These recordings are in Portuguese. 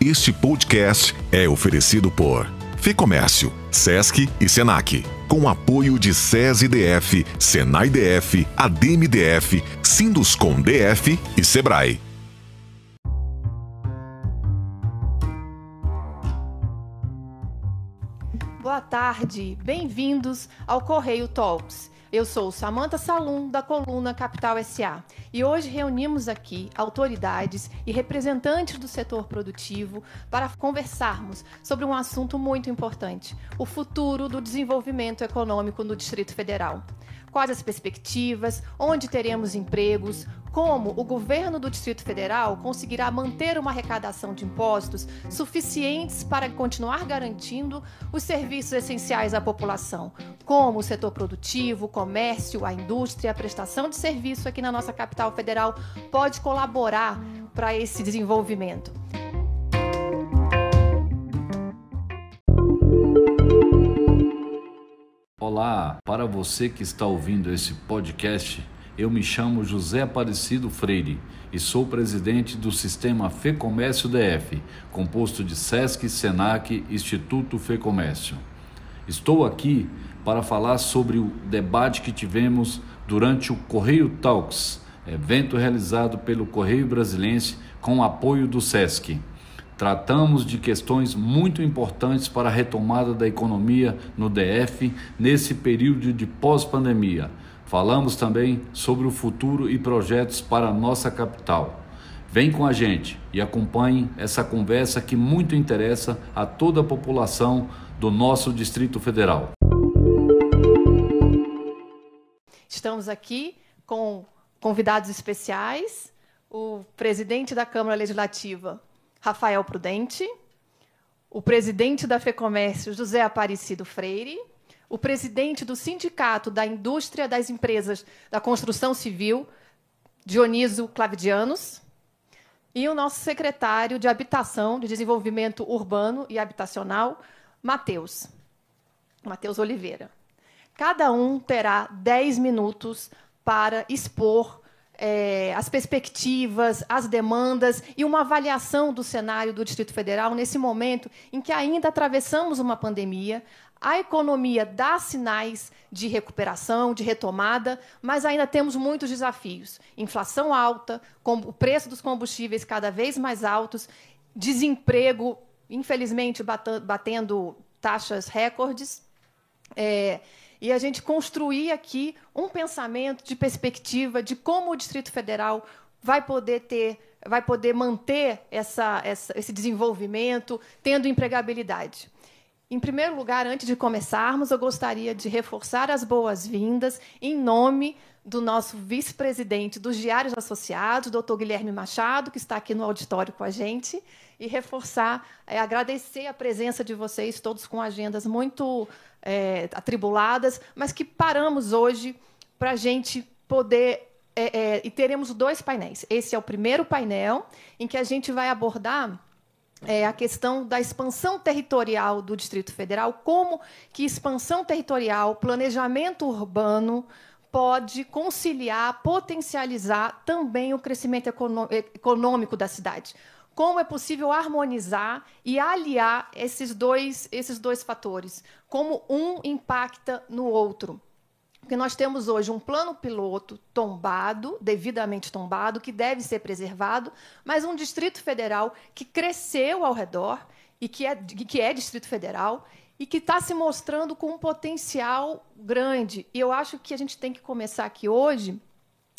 Este podcast é oferecido por Fecomércio, Sesc e Senac, com apoio de SESI-DF, Senai-DF, ADM-DF, Sinduscom DF e Sebrae. Boa tarde, bem-vindos ao Correio Talks. Eu sou Samantha Salum, da coluna Capital SA, e hoje reunimos aqui autoridades e representantes do setor produtivo para conversarmos sobre um assunto muito importante: o futuro do desenvolvimento econômico no Distrito Federal quais as perspectivas, onde teremos empregos, como o governo do Distrito Federal conseguirá manter uma arrecadação de impostos suficientes para continuar garantindo os serviços essenciais à população, como o setor produtivo, o comércio, a indústria, a prestação de serviço aqui na nossa capital federal pode colaborar para esse desenvolvimento. Olá, para você que está ouvindo esse podcast, eu me chamo José Aparecido Freire e sou presidente do Sistema Fecomércio DF, composto de SESC, SENAC Instituto Fecomércio. Estou aqui para falar sobre o debate que tivemos durante o Correio Talks, evento realizado pelo Correio Brasilense com apoio do SESC. Tratamos de questões muito importantes para a retomada da economia no DF nesse período de pós-pandemia. Falamos também sobre o futuro e projetos para a nossa capital. Vem com a gente e acompanhe essa conversa que muito interessa a toda a população do nosso Distrito Federal. Estamos aqui com convidados especiais, o presidente da Câmara Legislativa, Rafael Prudente, o presidente da FEComércio, José Aparecido Freire, o presidente do Sindicato da Indústria das Empresas da Construção Civil, Dionísio Clavidianos, e o nosso secretário de Habitação, de Desenvolvimento Urbano e Habitacional, Matheus, Matheus Oliveira. Cada um terá 10 minutos para expor é, as perspectivas, as demandas e uma avaliação do cenário do Distrito Federal nesse momento em que ainda atravessamos uma pandemia. A economia dá sinais de recuperação, de retomada, mas ainda temos muitos desafios. Inflação alta, o preço dos combustíveis cada vez mais altos, desemprego, infelizmente, batendo taxas recordes. É, e a gente construir aqui um pensamento de perspectiva de como o Distrito Federal vai poder ter, vai poder manter essa, essa, esse desenvolvimento, tendo empregabilidade. Em primeiro lugar, antes de começarmos, eu gostaria de reforçar as boas-vindas em nome do nosso vice-presidente dos Diários Associados, doutor Guilherme Machado, que está aqui no auditório com a gente, e reforçar, é, agradecer a presença de vocês, todos com agendas muito é, atribuladas, mas que paramos hoje para a gente poder. É, é, e teremos dois painéis. Esse é o primeiro painel, em que a gente vai abordar é, a questão da expansão territorial do Distrito Federal, como que expansão territorial, planejamento urbano pode conciliar, potencializar também o crescimento econômico da cidade como é possível harmonizar e aliar esses dois, esses dois fatores, como um impacta no outro. Porque nós temos hoje um plano piloto tombado, devidamente tombado, que deve ser preservado, mas um Distrito Federal que cresceu ao redor e que é, que é Distrito Federal e que está se mostrando com um potencial grande. E eu acho que a gente tem que começar aqui hoje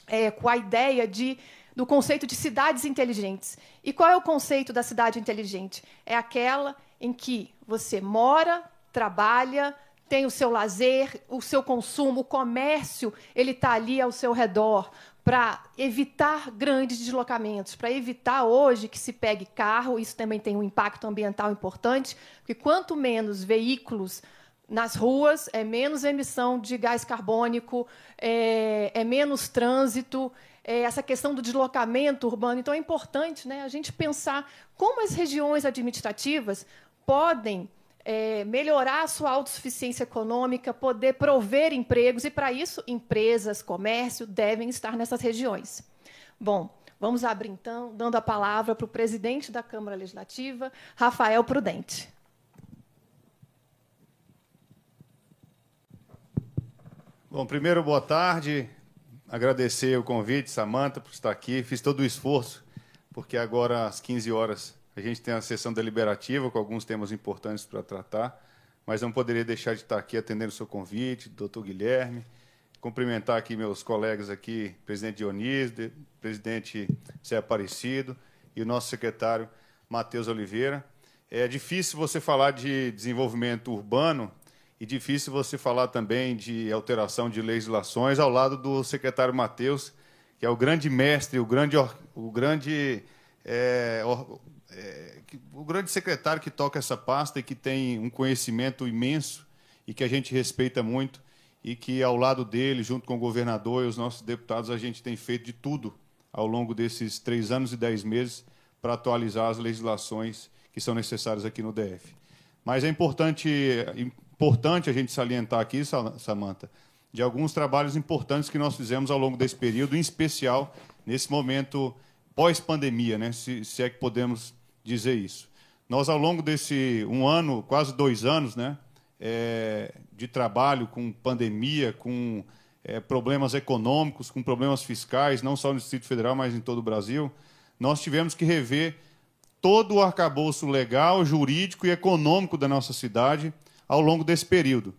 é, com a ideia de do conceito de cidades inteligentes. E qual é o conceito da cidade inteligente? É aquela em que você mora, trabalha, tem o seu lazer, o seu consumo, o comércio, ele está ali ao seu redor para evitar grandes deslocamentos, para evitar hoje que se pegue carro, isso também tem um impacto ambiental importante, porque quanto menos veículos nas ruas, é menos emissão de gás carbônico, é, é menos trânsito, essa questão do deslocamento urbano. Então, é importante né, a gente pensar como as regiões administrativas podem é, melhorar a sua autossuficiência econômica, poder prover empregos, e, para isso, empresas, comércio devem estar nessas regiões. Bom, Vamos abrir, então, dando a palavra para o presidente da Câmara Legislativa, Rafael Prudente. Bom, primeiro, boa tarde. Agradecer o convite, Samanta, por estar aqui. Fiz todo o esforço, porque agora, às 15 horas, a gente tem a sessão deliberativa com alguns temas importantes para tratar, mas não poderia deixar de estar aqui atendendo o seu convite, doutor Guilherme. Cumprimentar aqui meus colegas aqui, presidente Dionísio, presidente Zé Aparecido e o nosso secretário Matheus Oliveira. É difícil você falar de desenvolvimento urbano e difícil você falar também de alteração de legislações ao lado do secretário Matheus, que é o grande mestre, o grande, o grande, é, o grande secretário que toca essa pasta e que tem um conhecimento imenso e que a gente respeita muito e que ao lado dele, junto com o governador e os nossos deputados, a gente tem feito de tudo ao longo desses três anos e dez meses para atualizar as legislações que são necessárias aqui no DF. Mas é importante importante a gente salientar aqui, Samanta, de alguns trabalhos importantes que nós fizemos ao longo desse período, em especial nesse momento pós-pandemia, né? Se, se, é que podemos dizer isso. Nós, ao longo desse um ano, quase dois anos, né, é, de trabalho com pandemia, com é, problemas econômicos, com problemas fiscais, não só no Distrito Federal, mas em todo o Brasil, nós tivemos que rever todo o arcabouço legal, jurídico e econômico da nossa cidade ao longo desse período.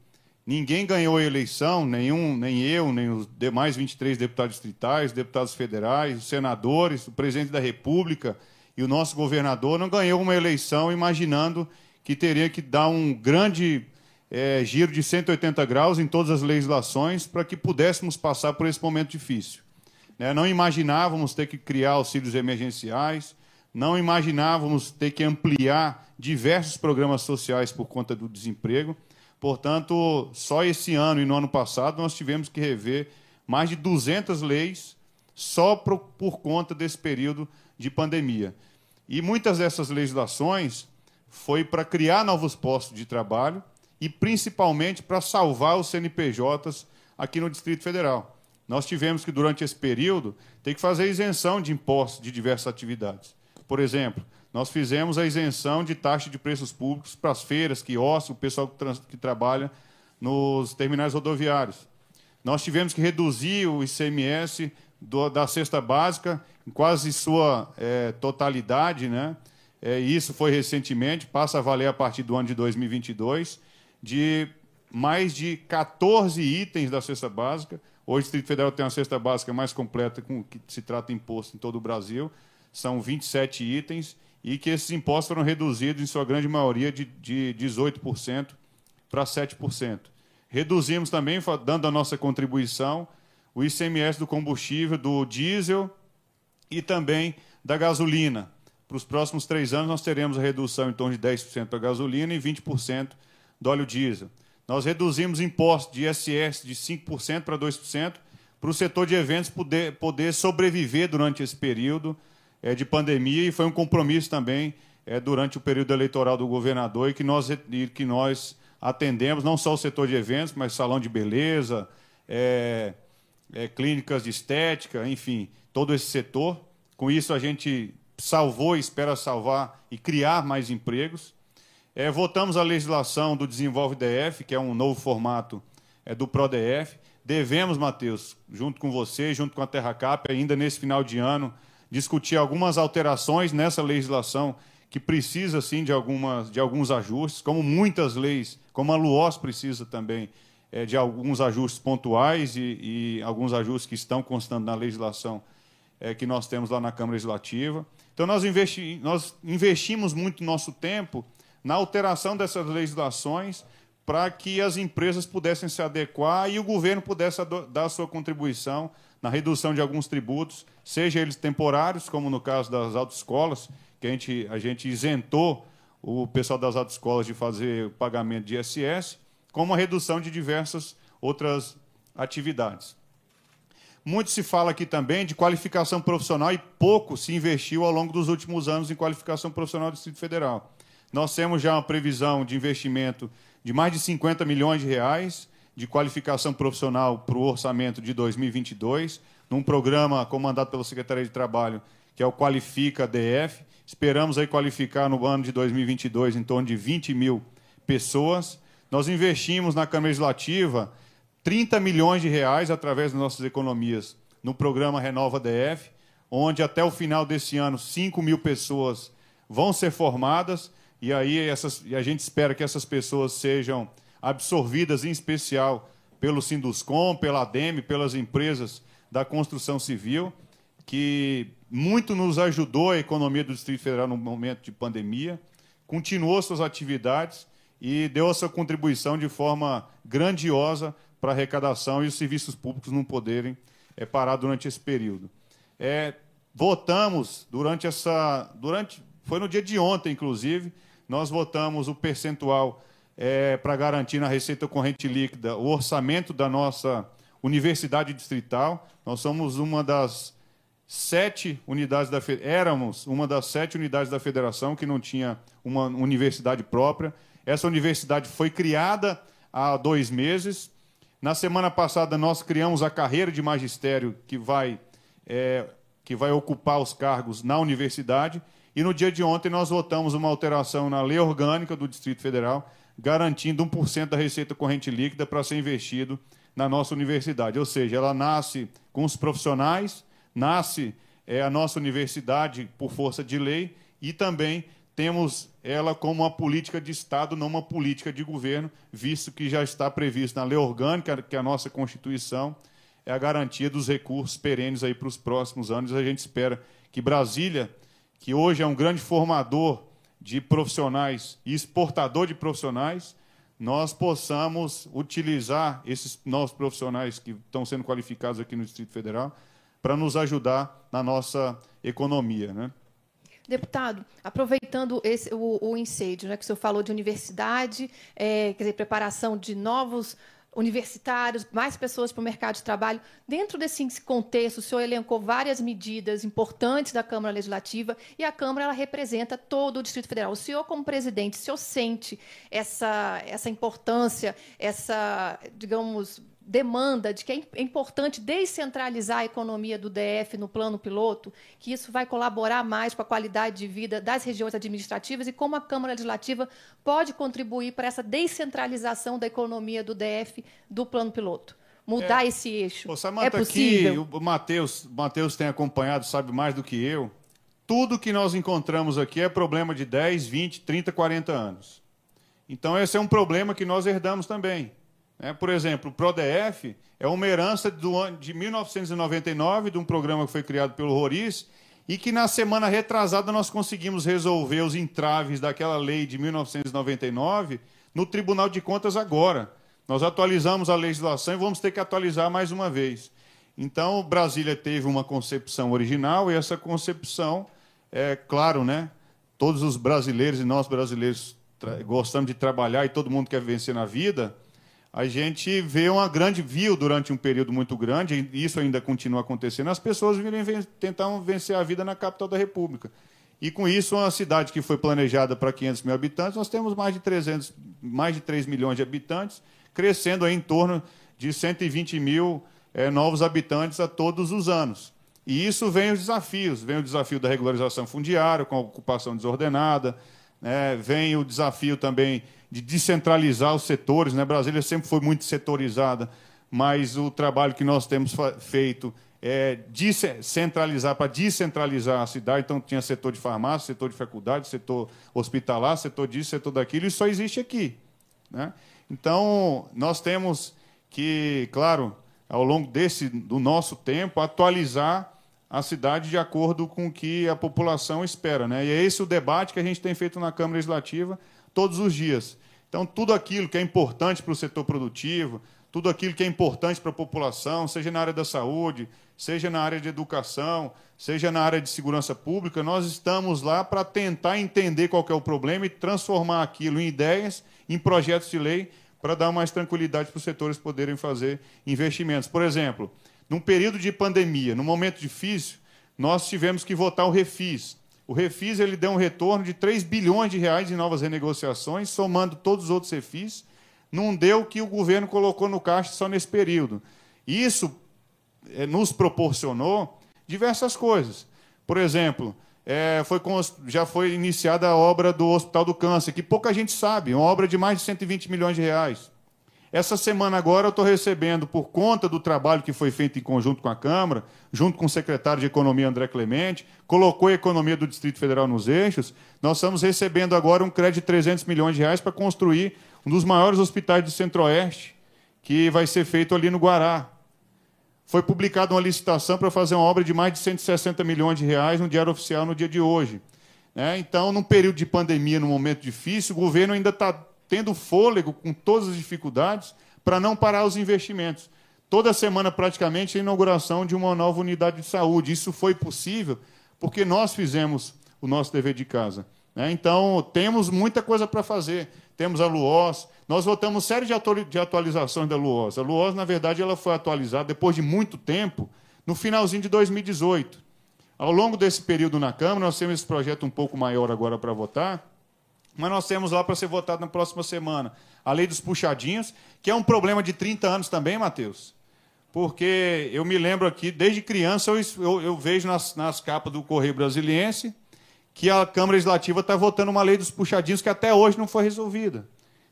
Ninguém ganhou a eleição, nenhum, nem eu, nem os demais 23 deputados distritais, deputados federais, os senadores, o presidente da República e o nosso governador não ganhou uma eleição imaginando que teria que dar um grande é, giro de 180 graus em todas as legislações para que pudéssemos passar por esse momento difícil. Né? Não imaginávamos ter que criar auxílios emergenciais, não imaginávamos ter que ampliar diversos programas sociais por conta do desemprego. Portanto, só esse ano e no ano passado nós tivemos que rever mais de 200 leis só por, conta desse período de pandemia. E muitas dessas legislações foi para criar novos postos de trabalho e principalmente para salvar os CNPJs aqui no Distrito Federal. Nós tivemos que, durante esse período, ter que fazer isenção de impostos de diversas atividades. Por exemplo, nós fizemos a isenção de taxa de preços públicos para as feiras, quiosques, o pessoal que, trans, que trabalha nos terminais rodoviários. Nós tivemos que reduzir o ICMS do, da cesta básica em quase sua é, totalidade, né? É, isso foi recentemente, passa a valer a partir do ano de 2022, de mais de 14 itens da cesta básica. Hoje o Distrito Federal tem uma cesta básica mais completa com que se trata imposto em todo o Brasil são 27 itens, e que esses impostos foram reduzidos, em sua grande maioria, de, de 18% para 7%. Reduzimos também, dando a nossa contribuição, o ICMS do combustível, do diesel e também da gasolina. Para os próximos três anos, nós teremos a redução em torno de 10% para a gasolina e 20% do óleo diesel. Nós reduzimos impostos de ISS de 5% para 2%, para o setor de eventos poder, poder sobreviver durante esse período de pandemia e foi um compromisso também é, durante o período eleitoral do governador e que nós, e que nós atendemos não só o setor de eventos, mas salão de beleza, é, é, clínicas de estética, enfim, todo esse setor. Com isso, a gente salvou espera salvar e criar mais empregos. É, votamos a legislação do Desenvolve DF, que é um novo formato é, do PRODF. Devemos, Matheus, junto com você, junto com a Terra Cap, ainda nesse final de ano, discutir algumas alterações nessa legislação que precisa sim de algumas de alguns ajustes, como muitas leis, como a LUOS precisa também é, de alguns ajustes pontuais e, e, alguns ajustes que estão constando na legislação é, que nós temos lá na Câmara Legislativa. Então nós, investi nós investimos muito nosso tempo na alteração dessas legislações para que as empresas pudessem se adequar e o governo pudesse dar sua contribuição na redução de alguns tributos, seja eles temporários, como no caso das autoescolas, que a gente, a gente isentou o pessoal das autoescolas de fazer o pagamento de ISS, como a redução de diversas outras atividades. Muito se fala aqui também de qualificação profissional e pouco se investiu ao longo dos últimos anos em qualificação profissional do Distrito Federal. Nós temos já uma previsão de investimento de mais de 50 milhões de reais de qualificação profissional para o orçamento de 2022, num programa comandado pela Secretaria de Trabalho que é o Qualifica DF. Esperamos aí qualificar no ano de 2022 em torno de 20 mil pessoas. Nós investimos na Câmara Legislativa 30 milhões de reais através das nossas economias no programa Renova DF, onde até o final desse ano 5 mil pessoas vão ser formadas e aí essas, e a gente espera que essas pessoas sejam absorvidas, em especial pelo Sinduscom, pela ADEME, pelas empresas da construção civil, que muito nos ajudou a economia do Distrito Federal no momento de pandemia, continuou suas atividades e deu a sua contribuição de forma grandiosa para a arrecadação e os serviços públicos não poderem é, parar durante esse período. É, votamos durante essa. Durante, foi no dia de ontem, inclusive, nós votamos o percentual é, para garantir na receita corrente líquida o orçamento da nossa universidade distrital. Nós somos uma das sete unidades da éramos uma das sete unidades da federação que não tinha uma universidade própria. Essa universidade foi criada há dois meses. Na semana passada nós criamos a carreira de magistério que vai é, que vai ocupar os cargos na universidade. E no dia de ontem nós votamos uma alteração na lei orgânica do Distrito Federal garantindo 1% da receita corrente líquida para ser investido na nossa universidade. Ou seja, ela nasce com os profissionais, nasce é, a nossa universidade por força de lei e também temos ela como uma política de Estado, não uma política de governo, visto que já está previsto na lei orgânica, que é a nossa Constituição, é a garantia dos recursos perenes aí para os próximos anos. A gente espera que Brasília, que hoje é um grande formador de profissionais e exportador de profissionais, nós possamos utilizar esses novos profissionais que estão sendo qualificados aqui no Distrito Federal para nos ajudar na nossa economia. Né? Deputado, aproveitando esse, o, o incêndio, né, que o senhor falou de universidade, é, quer dizer, preparação de novos universitários, mais pessoas para o mercado de trabalho. Dentro desse contexto, o senhor elencou várias medidas importantes da Câmara Legislativa e a Câmara ela representa todo o Distrito Federal. O senhor, como presidente, o senhor sente essa, essa importância, essa, digamos, demanda de que é, é importante descentralizar a economia do DF no plano piloto, que isso vai colaborar mais com a qualidade de vida das regiões administrativas e como a Câmara Legislativa pode contribuir para essa descentralização da economia do DF do plano piloto. Mudar é, esse eixo. Ô, Samanta, é possível? Aqui, o Matheus, Matheus tem acompanhado, sabe mais do que eu. Tudo que nós encontramos aqui é problema de 10, 20, 30, 40 anos. Então, esse é um problema que nós herdamos também. É, por exemplo, o PRODEF é uma herança do ano de 1999, de um programa que foi criado pelo Roriz, e que na semana retrasada nós conseguimos resolver os entraves daquela lei de 1999 no Tribunal de Contas agora. Nós atualizamos a legislação e vamos ter que atualizar mais uma vez. Então, Brasília teve uma concepção original e essa concepção, é claro, né? Todos os brasileiros e nós brasileiros gostamos de trabalhar e todo mundo quer vencer na vida a gente vê uma grande, viu durante um período muito grande, e isso ainda continua acontecendo, as pessoas virem tentar vencer a vida na capital da República. E com isso, uma cidade que foi planejada para 500 mil habitantes, nós temos mais de, 300, mais de 3 milhões de habitantes, crescendo em torno de 120 mil é, novos habitantes a todos os anos. E isso vem os desafios, vem o desafio da regularização fundiária, com a ocupação desordenada, né, vem o desafio também de descentralizar os setores. Né? Brasília sempre foi muito setorizada, mas o trabalho que nós temos feito é descentralizar para descentralizar a cidade. Então, tinha setor de farmácia, setor de faculdade, setor hospitalar, setor disso, setor daquilo, e só existe aqui. Né? Então, nós temos que, claro, ao longo desse, do nosso tempo, atualizar a cidade de acordo com o que a população espera. Né? E é esse o debate que a gente tem feito na Câmara Legislativa todos os dias. Então, tudo aquilo que é importante para o setor produtivo, tudo aquilo que é importante para a população, seja na área da saúde, seja na área de educação, seja na área de segurança pública, nós estamos lá para tentar entender qual é o problema e transformar aquilo em ideias, em projetos de lei, para dar mais tranquilidade para os setores poderem fazer investimentos. Por exemplo, num período de pandemia, num momento difícil, nós tivemos que votar o refis, o Refis ele deu um retorno de 3 bilhões de reais em novas renegociações, somando todos os outros refis. Não deu o que o governo colocou no caixa só nesse período. Isso é, nos proporcionou diversas coisas. Por exemplo, é, foi, já foi iniciada a obra do Hospital do Câncer, que pouca gente sabe, uma obra de mais de 120 milhões de reais. Essa semana agora eu estou recebendo, por conta do trabalho que foi feito em conjunto com a Câmara, junto com o secretário de Economia André Clemente, colocou a economia do Distrito Federal nos eixos, nós estamos recebendo agora um crédito de 300 milhões de reais para construir um dos maiores hospitais do Centro-Oeste, que vai ser feito ali no Guará. Foi publicada uma licitação para fazer uma obra de mais de 160 milhões de reais no Diário Oficial no dia de hoje. Né? Então, num período de pandemia, num momento difícil, o governo ainda está tendo fôlego com todas as dificuldades para não parar os investimentos. Toda semana, praticamente, a inauguração de uma nova unidade de saúde. Isso foi possível porque nós fizemos o nosso dever de casa. Né? Então, temos muita coisa para fazer. Temos a LUOS, nós votamos série de atualizações da LUOS. A LUOS, na verdade, ela foi atualizada depois de muito tempo, no finalzinho de 2018. Ao longo desse período na Câmara, nós temos esse projeto um pouco maior agora para votar, mas nós temos lá para ser votado na próxima semana a lei dos puxadinhos, que é um problema de 30 anos também, Matheus. Porque eu me lembro aqui, desde criança, eu, eu, eu vejo nas, nas capas do Correio Brasiliense que a Câmara Legislativa está votando uma lei dos puxadinhos que até hoje não foi resolvida.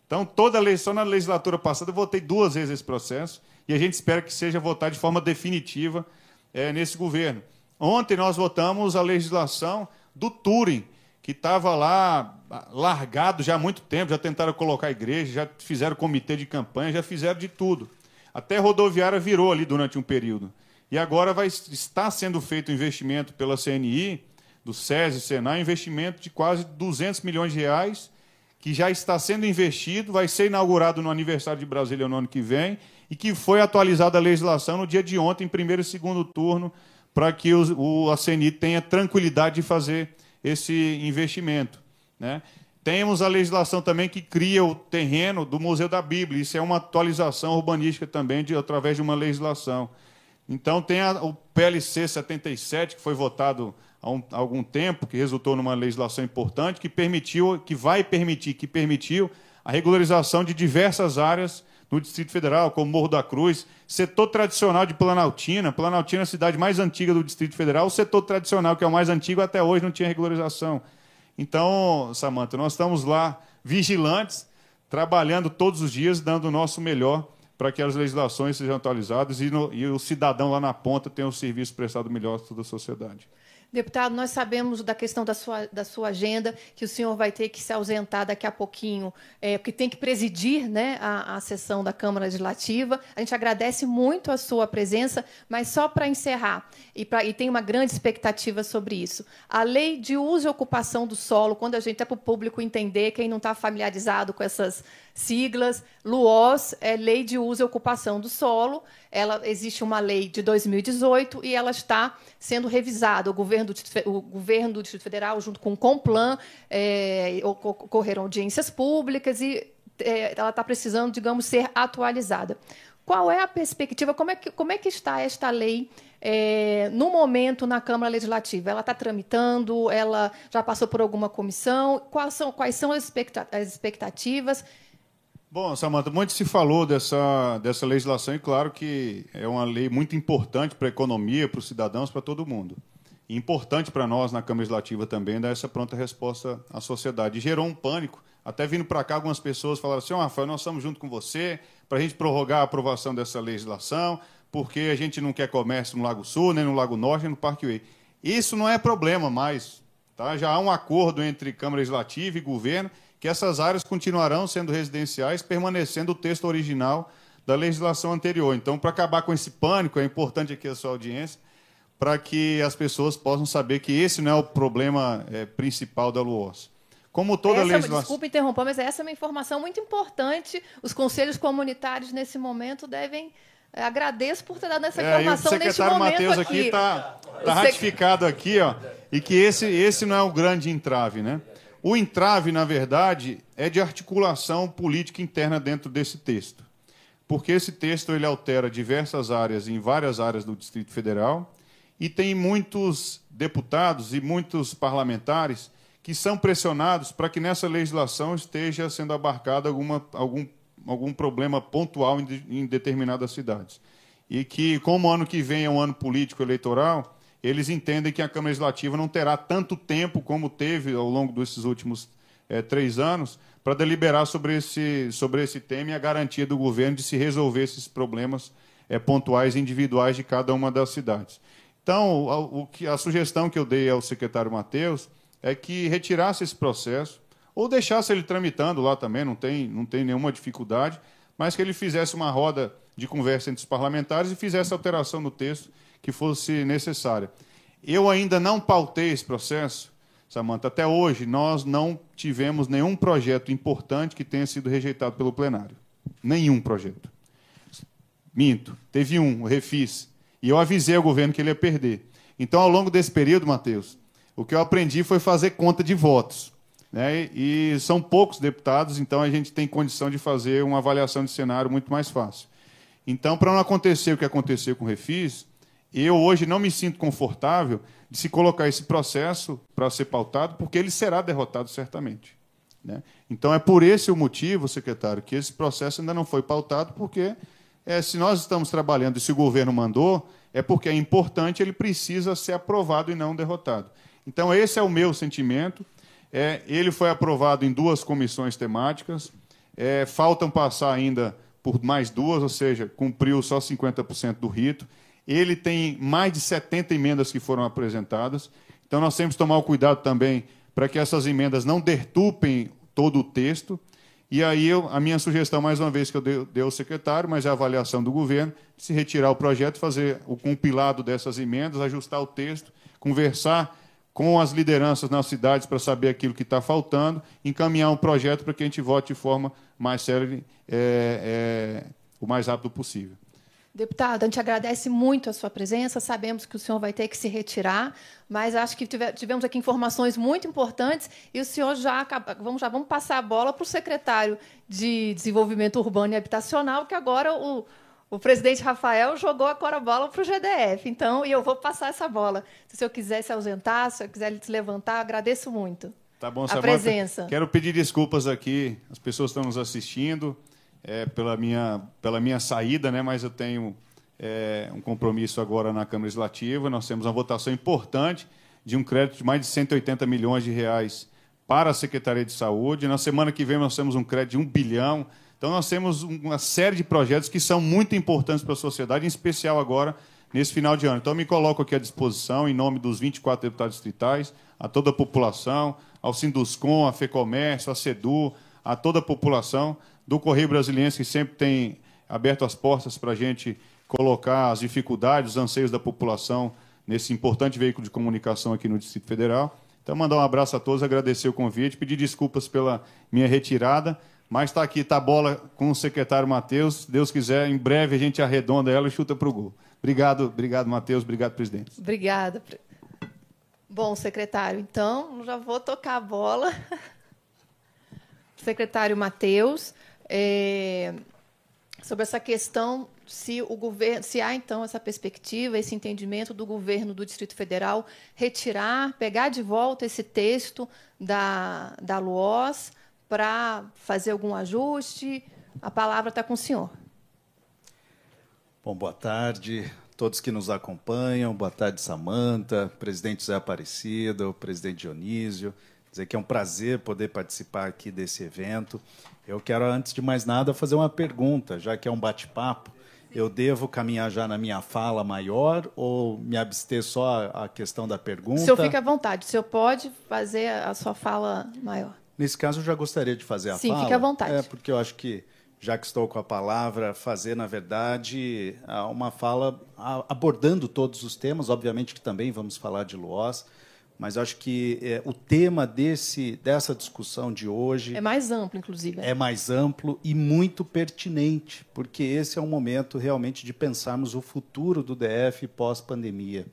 Então, toda a eleição na legislatura passada, eu votei duas vezes esse processo e a gente espera que seja votado de forma definitiva é, nesse governo. Ontem nós votamos a legislação do Turing, que estava lá largado já há muito tempo, já tentaram colocar igreja, já fizeram comitê de campanha, já fizeram de tudo. Até rodoviária virou ali durante um período. E agora vai estar sendo feito um investimento pela CNI, do SESI, Senai, investimento de quase 200 milhões de reais, que já está sendo investido, vai ser inaugurado no aniversário de Brasília no ano que vem, e que foi atualizada a legislação no dia de ontem, em primeiro e segundo turno, para que o, o, a CNI tenha tranquilidade de fazer esse investimento. Né? Temos a legislação também que cria o terreno do Museu da Bíblia. Isso é uma atualização urbanística também, de, através de uma legislação. Então, tem a, o PLC 77, que foi votado há, um, há algum tempo, que resultou numa legislação importante, que permitiu, que vai permitir, que permitiu a regularização de diversas áreas no Distrito Federal, como Morro da Cruz, setor tradicional de Planaltina. Planaltina é a cidade mais antiga do Distrito Federal. O setor tradicional, que é o mais antigo, até hoje não tinha regularização. Então, Samanta, nós estamos lá vigilantes, trabalhando todos os dias, dando o nosso melhor para que as legislações sejam atualizadas e, no, e o cidadão lá na ponta tenha um serviço prestado melhor a toda a sociedade. Deputado, nós sabemos da questão da sua, da sua agenda, que o senhor vai ter que se ausentar daqui a pouquinho, é, porque tem que presidir né, a, a sessão da Câmara Legislativa. A gente agradece muito a sua presença, mas só para encerrar, e, pra, e tem uma grande expectativa sobre isso. A lei de uso e ocupação do solo, quando a gente é para o público entender, quem não está familiarizado com essas siglas, LUOS é Lei de Uso e Ocupação do Solo. Ela existe uma lei de 2018 e ela está sendo revisada. O governo do, o governo do Distrito Federal, junto com o Complan, é, ocorreram audiências públicas e é, ela está precisando, digamos, ser atualizada. Qual é a perspectiva? Como é que, como é que está esta lei é, no momento na Câmara Legislativa? Ela está tramitando? Ela já passou por alguma comissão? Quais são, quais são as expectativas? Bom, Samanta, muito se falou dessa, dessa legislação e claro que é uma lei muito importante para a economia, para os cidadãos, para todo mundo. Importante para nós na Câmara Legislativa também dar essa pronta resposta à sociedade. E gerou um pânico. Até vindo para cá, algumas pessoas falaram assim: oh, Rafael, nós estamos junto com você para a gente prorrogar a aprovação dessa legislação, porque a gente não quer comércio no Lago Sul, nem no Lago Norte, nem no Parkway. Isso não é problema mais. Tá? Já há um acordo entre Câmara Legislativa e governo que essas áreas continuarão sendo residenciais, permanecendo o texto original da legislação anterior. Então, para acabar com esse pânico, é importante aqui a sua audiência, para que as pessoas possam saber que esse não é o problema é, principal da LUOS. Como toda essa, legislação. Desculpa interromper, mas essa é uma informação muito importante. Os conselhos comunitários, nesse momento, devem. É, agradeço por ter dado essa é, informação é, neste momento Mateus aqui. está tá ratificado aqui, ó, e que esse, esse não é o grande entrave, né? O entrave, na verdade, é de articulação política interna dentro desse texto. Porque esse texto ele altera diversas áreas em várias áreas do Distrito Federal e tem muitos deputados e muitos parlamentares que são pressionados para que nessa legislação esteja sendo abarcado alguma, algum, algum problema pontual em, em determinadas cidades. E que, como o ano que vem é um ano político eleitoral, eles entendem que a Câmara Legislativa não terá tanto tempo como teve ao longo desses últimos é, três anos para deliberar sobre esse, sobre esse tema e a garantia do governo de se resolver esses problemas é, pontuais individuais de cada uma das cidades. Então, a, a sugestão que eu dei ao secretário Matheus é que retirasse esse processo, ou deixasse ele tramitando lá também, não tem, não tem nenhuma dificuldade, mas que ele fizesse uma roda de conversa entre os parlamentares e fizesse a alteração no texto que fosse necessária. Eu ainda não pautei esse processo, Samanta. Até hoje, nós não tivemos nenhum projeto importante que tenha sido rejeitado pelo plenário. Nenhum projeto. Minto. Teve um, o Refis. E eu avisei ao governo que ele ia perder. Então, ao longo desse período, Matheus, o que eu aprendi foi fazer conta de votos. Né? E são poucos deputados, então a gente tem condição de fazer uma avaliação de cenário muito mais fácil. Então, para não acontecer o que aconteceu com o Refis, eu hoje não me sinto confortável de se colocar esse processo para ser pautado, porque ele será derrotado certamente. Né? Então, é por esse o motivo, secretário, que esse processo ainda não foi pautado, porque é, se nós estamos trabalhando e se o governo mandou, é porque é importante, ele precisa ser aprovado e não derrotado. Então, esse é o meu sentimento. É, ele foi aprovado em duas comissões temáticas, é, faltam passar ainda por mais duas, ou seja, cumpriu só 50% do rito. Ele tem mais de 70 emendas que foram apresentadas. Então, nós temos que tomar o cuidado também para que essas emendas não dertupem todo o texto. E aí, eu, a minha sugestão, mais uma vez, que eu dei, dei ao secretário, mas é a avaliação do governo, se retirar o projeto, fazer o compilado dessas emendas, ajustar o texto, conversar com as lideranças nas cidades para saber aquilo que está faltando, encaminhar um projeto para que a gente vote de forma mais séria, é, é, o mais rápido possível. Deputado, a gente agradece muito a sua presença. Sabemos que o senhor vai ter que se retirar, mas acho que tivemos aqui informações muito importantes e o senhor já vamos já vamos passar a bola para o secretário de Desenvolvimento Urbano e Habitacional, que agora o, o presidente Rafael jogou agora a bola para o GDF. Então, e eu vou passar essa bola. Se o senhor quiser se ausentar, se o senhor quiser se levantar, agradeço muito. Tá bom, a presença. Quero pedir desculpas aqui, as pessoas estão nos assistindo é, pela, minha, pela minha saída, né, mas eu tenho é, um compromisso agora na Câmara Legislativa. Nós temos uma votação importante de um crédito de mais de 180 milhões de reais para a Secretaria de Saúde. Na semana que vem nós temos um crédito de um bilhão. Então nós temos uma série de projetos que são muito importantes para a sociedade, em especial agora nesse final de ano. Então me coloco aqui à disposição, em nome dos 24 deputados distritais, a toda a população, ao Sinduscom, a FEComércio, a SEDU, a toda a população, do Correio Brasiliense, que sempre tem aberto as portas para a gente colocar as dificuldades, os anseios da população nesse importante veículo de comunicação aqui no Distrito Federal. Então, mandar um abraço a todos, agradecer o convite, pedir desculpas pela minha retirada, mas está aqui, está a bola com o secretário Matheus. Deus quiser, em breve a gente arredonda ela e chuta para o gol. Obrigado, obrigado, Matheus. Obrigado, presidente. Obrigada. Bom, secretário, então, já vou tocar a bola. secretário Matheus é, sobre essa questão se o governo, se há então essa perspectiva, esse entendimento do governo do Distrito Federal retirar, pegar de volta esse texto da, da LUOS para fazer algum ajuste. A palavra está com o senhor. Bom, boa tarde todos que nos acompanham. Boa tarde, Samanta, presidente Zé Aparecido, presidente Dionísio. Dizer que é um prazer poder participar aqui desse evento eu quero, antes de mais nada, fazer uma pergunta, já que é um bate-papo. Eu devo caminhar já na minha fala maior ou me abster só a questão da pergunta? O senhor fica à vontade. O senhor pode fazer a sua fala maior. Nesse caso, eu já gostaria de fazer a Sim, fala. Sim, fique à vontade. É, porque eu acho que, já que estou com a palavra, fazer, na verdade, uma fala abordando todos os temas. Obviamente que também vamos falar de Luoz mas acho que é, o tema desse, dessa discussão de hoje. É mais amplo, inclusive. É mais amplo e muito pertinente, porque esse é um momento realmente de pensarmos o futuro do DF pós-pandemia.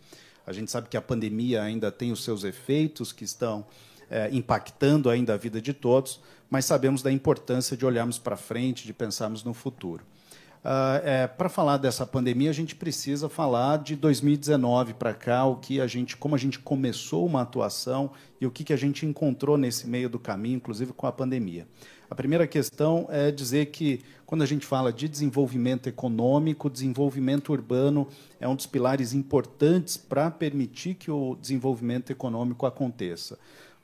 A gente sabe que a pandemia ainda tem os seus efeitos que estão é, impactando ainda a vida de todos, mas sabemos da importância de olharmos para frente, de pensarmos no futuro. Uh, é, para falar dessa pandemia, a gente precisa falar de 2019 para cá, o que a gente, como a gente começou uma atuação e o que, que a gente encontrou nesse meio do caminho, inclusive com a pandemia. A primeira questão é dizer que, quando a gente fala de desenvolvimento econômico, desenvolvimento urbano é um dos pilares importantes para permitir que o desenvolvimento econômico aconteça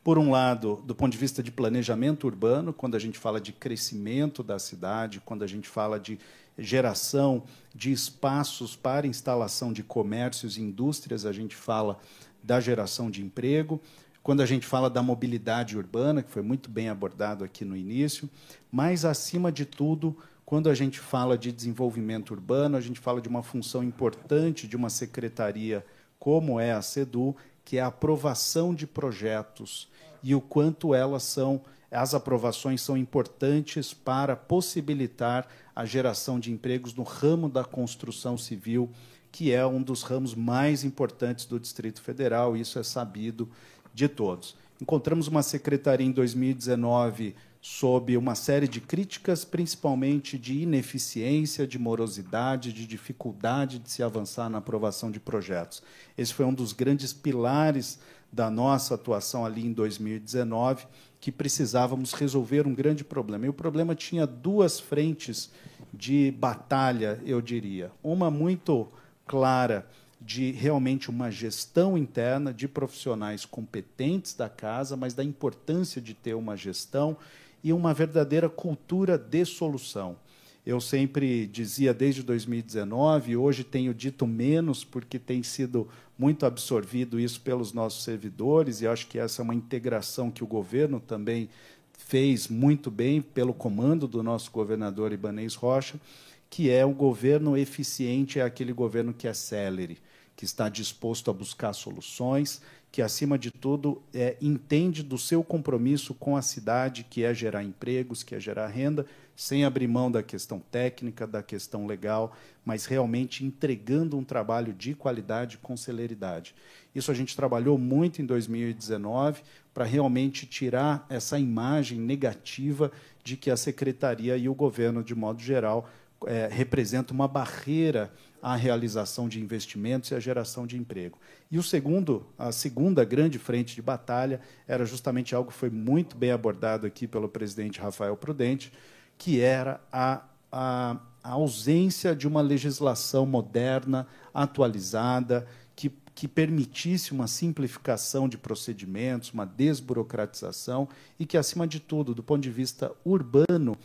por um lado, do ponto de vista de planejamento urbano, quando a gente fala de crescimento da cidade, quando a gente fala de geração de espaços para instalação de comércios e indústrias, a gente fala da geração de emprego. Quando a gente fala da mobilidade urbana, que foi muito bem abordado aqui no início, mas, acima de tudo, quando a gente fala de desenvolvimento urbano, a gente fala de uma função importante de uma secretaria como é a SEDU, que é a aprovação de projetos e o quanto elas são as aprovações são importantes para possibilitar a geração de empregos no ramo da construção civil, que é um dos ramos mais importantes do Distrito Federal, isso é sabido de todos. Encontramos uma secretaria em 2019 sob uma série de críticas, principalmente de ineficiência, de morosidade, de dificuldade de se avançar na aprovação de projetos. Esse foi um dos grandes pilares da nossa atuação ali em 2019 que precisávamos resolver um grande problema. E o problema tinha duas frentes de batalha, eu diria. Uma muito clara de realmente uma gestão interna de profissionais competentes da casa, mas da importância de ter uma gestão e uma verdadeira cultura de solução. Eu sempre dizia desde 2019, hoje tenho dito menos, porque tem sido muito absorvido isso pelos nossos servidores, e acho que essa é uma integração que o governo também fez muito bem, pelo comando do nosso governador Ibanez Rocha, que é um governo eficiente, é aquele governo que é célere, que está disposto a buscar soluções, que, acima de tudo, é, entende do seu compromisso com a cidade, que é gerar empregos, que é gerar renda, sem abrir mão da questão técnica, da questão legal, mas realmente entregando um trabalho de qualidade com celeridade. Isso a gente trabalhou muito em 2019 para realmente tirar essa imagem negativa de que a secretaria e o governo, de modo geral, é, representam uma barreira à realização de investimentos e à geração de emprego. E o segundo, a segunda grande frente de batalha era justamente algo que foi muito bem abordado aqui pelo presidente Rafael Prudente, que era a, a, a ausência de uma legislação moderna, atualizada, que, que permitisse uma simplificação de procedimentos, uma desburocratização e que, acima de tudo, do ponto de vista urbano,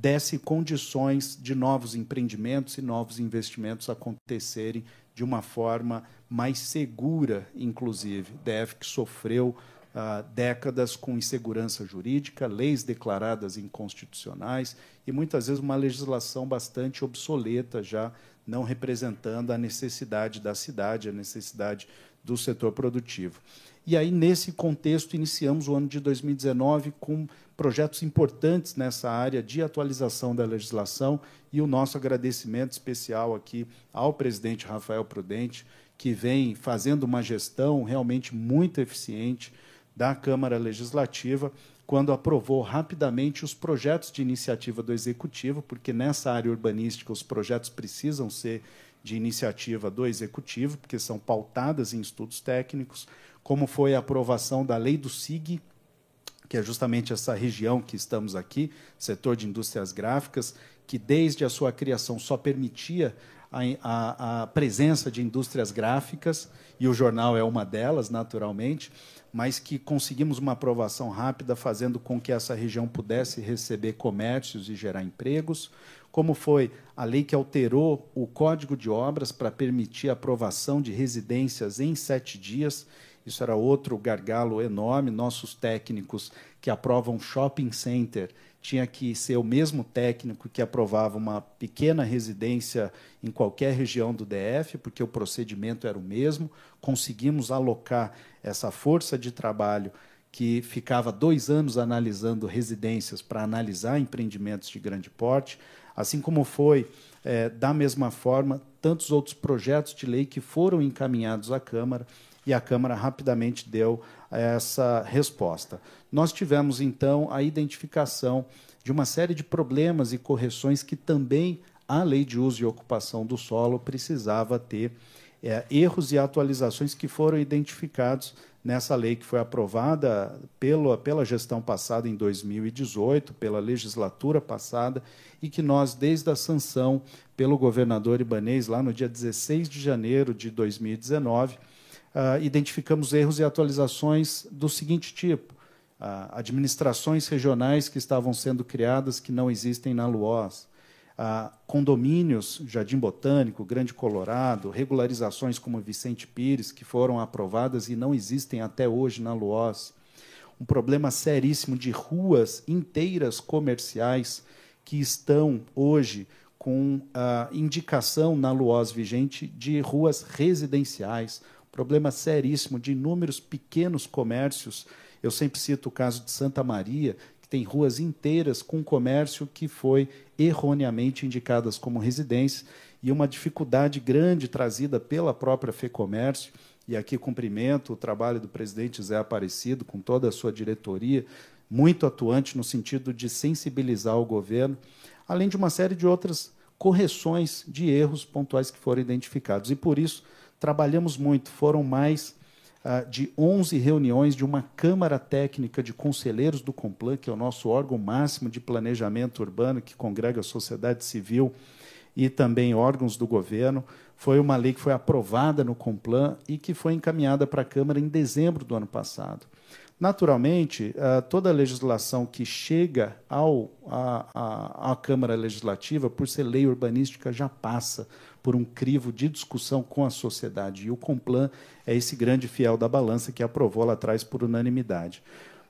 desse condições de novos empreendimentos e novos investimentos acontecerem de uma forma mais segura, inclusive. DF que sofreu ah, décadas com insegurança jurídica, leis declaradas inconstitucionais e muitas vezes uma legislação bastante obsoleta já, não representando a necessidade da cidade, a necessidade do setor produtivo. E aí, nesse contexto, iniciamos o ano de 2019 com projetos importantes nessa área de atualização da legislação e o nosso agradecimento especial aqui ao presidente Rafael Prudente, que vem fazendo uma gestão realmente muito eficiente da Câmara Legislativa, quando aprovou rapidamente os projetos de iniciativa do Executivo, porque nessa área urbanística os projetos precisam ser de iniciativa do Executivo, porque são pautadas em estudos técnicos, como foi a aprovação da Lei do SIG, que é justamente essa região que estamos aqui, setor de indústrias gráficas, que desde a sua criação só permitia a, a, a presença de indústrias gráficas, e o jornal é uma delas, naturalmente, mas que conseguimos uma aprovação rápida, fazendo com que essa região pudesse receber comércios e gerar empregos, como foi a lei que alterou o Código de Obras para permitir a aprovação de residências em sete dias. Isso era outro gargalo enorme. Nossos técnicos que aprovam shopping center tinha que ser o mesmo técnico que aprovava uma pequena residência em qualquer região do DF, porque o procedimento era o mesmo. Conseguimos alocar essa força de trabalho que ficava dois anos analisando residências para analisar empreendimentos de grande porte, assim como foi, é, da mesma forma, tantos outros projetos de lei que foram encaminhados à Câmara e a Câmara rapidamente deu essa resposta. Nós tivemos, então, a identificação de uma série de problemas e correções que também a lei de uso e ocupação do solo precisava ter é, erros e atualizações que foram identificados nessa lei que foi aprovada pela, pela gestão passada em 2018, pela legislatura passada, e que nós, desde a sanção pelo governador Ibanês, lá no dia 16 de janeiro de 2019, uh, identificamos erros e atualizações do seguinte tipo: uh, administrações regionais que estavam sendo criadas que não existem na LUOS ah, condomínios, Jardim Botânico, Grande Colorado, regularizações como Vicente Pires, que foram aprovadas e não existem até hoje na Luoz. Um problema seríssimo de ruas inteiras comerciais que estão hoje com a indicação na Luoz vigente de ruas residenciais. Problema seríssimo de inúmeros pequenos comércios. Eu sempre cito o caso de Santa Maria, que tem ruas inteiras com comércio que foi erroneamente indicadas como residência e uma dificuldade grande trazida pela própria FEComércio. E aqui cumprimento o trabalho do presidente Zé Aparecido, com toda a sua diretoria, muito atuante no sentido de sensibilizar o governo, além de uma série de outras correções de erros pontuais que foram identificados. E por isso trabalhamos muito. Foram mais ah, de 11 reuniões de uma Câmara Técnica de Conselheiros do Complan, que é o nosso órgão máximo de planejamento urbano, que congrega a sociedade civil e também órgãos do governo. Foi uma lei que foi aprovada no Complan e que foi encaminhada para a Câmara em dezembro do ano passado. Naturalmente, ah, toda a legislação que chega ao, à, à, à Câmara Legislativa, por ser lei urbanística, já passa por um crivo de discussão com a sociedade. E o Complan é esse grande fiel da balança que aprovou lá atrás por unanimidade.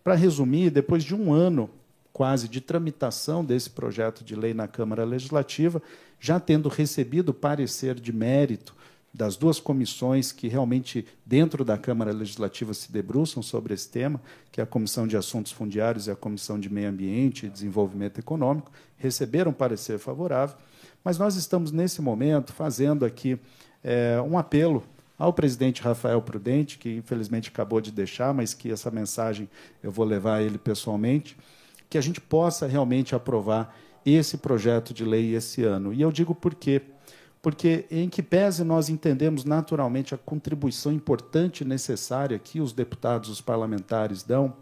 Para resumir, depois de um ano quase de tramitação desse projeto de lei na Câmara Legislativa, já tendo recebido parecer de mérito das duas comissões que realmente, dentro da Câmara Legislativa, se debruçam sobre esse tema, que é a Comissão de Assuntos Fundiários e a Comissão de Meio Ambiente e Desenvolvimento Econômico, receberam parecer favorável. Mas nós estamos, nesse momento, fazendo aqui é, um apelo ao presidente Rafael Prudente, que infelizmente acabou de deixar, mas que essa mensagem eu vou levar a ele pessoalmente, que a gente possa realmente aprovar esse projeto de lei esse ano. E eu digo por quê? Porque, em que pese nós entendemos naturalmente a contribuição importante e necessária que os deputados, os parlamentares dão,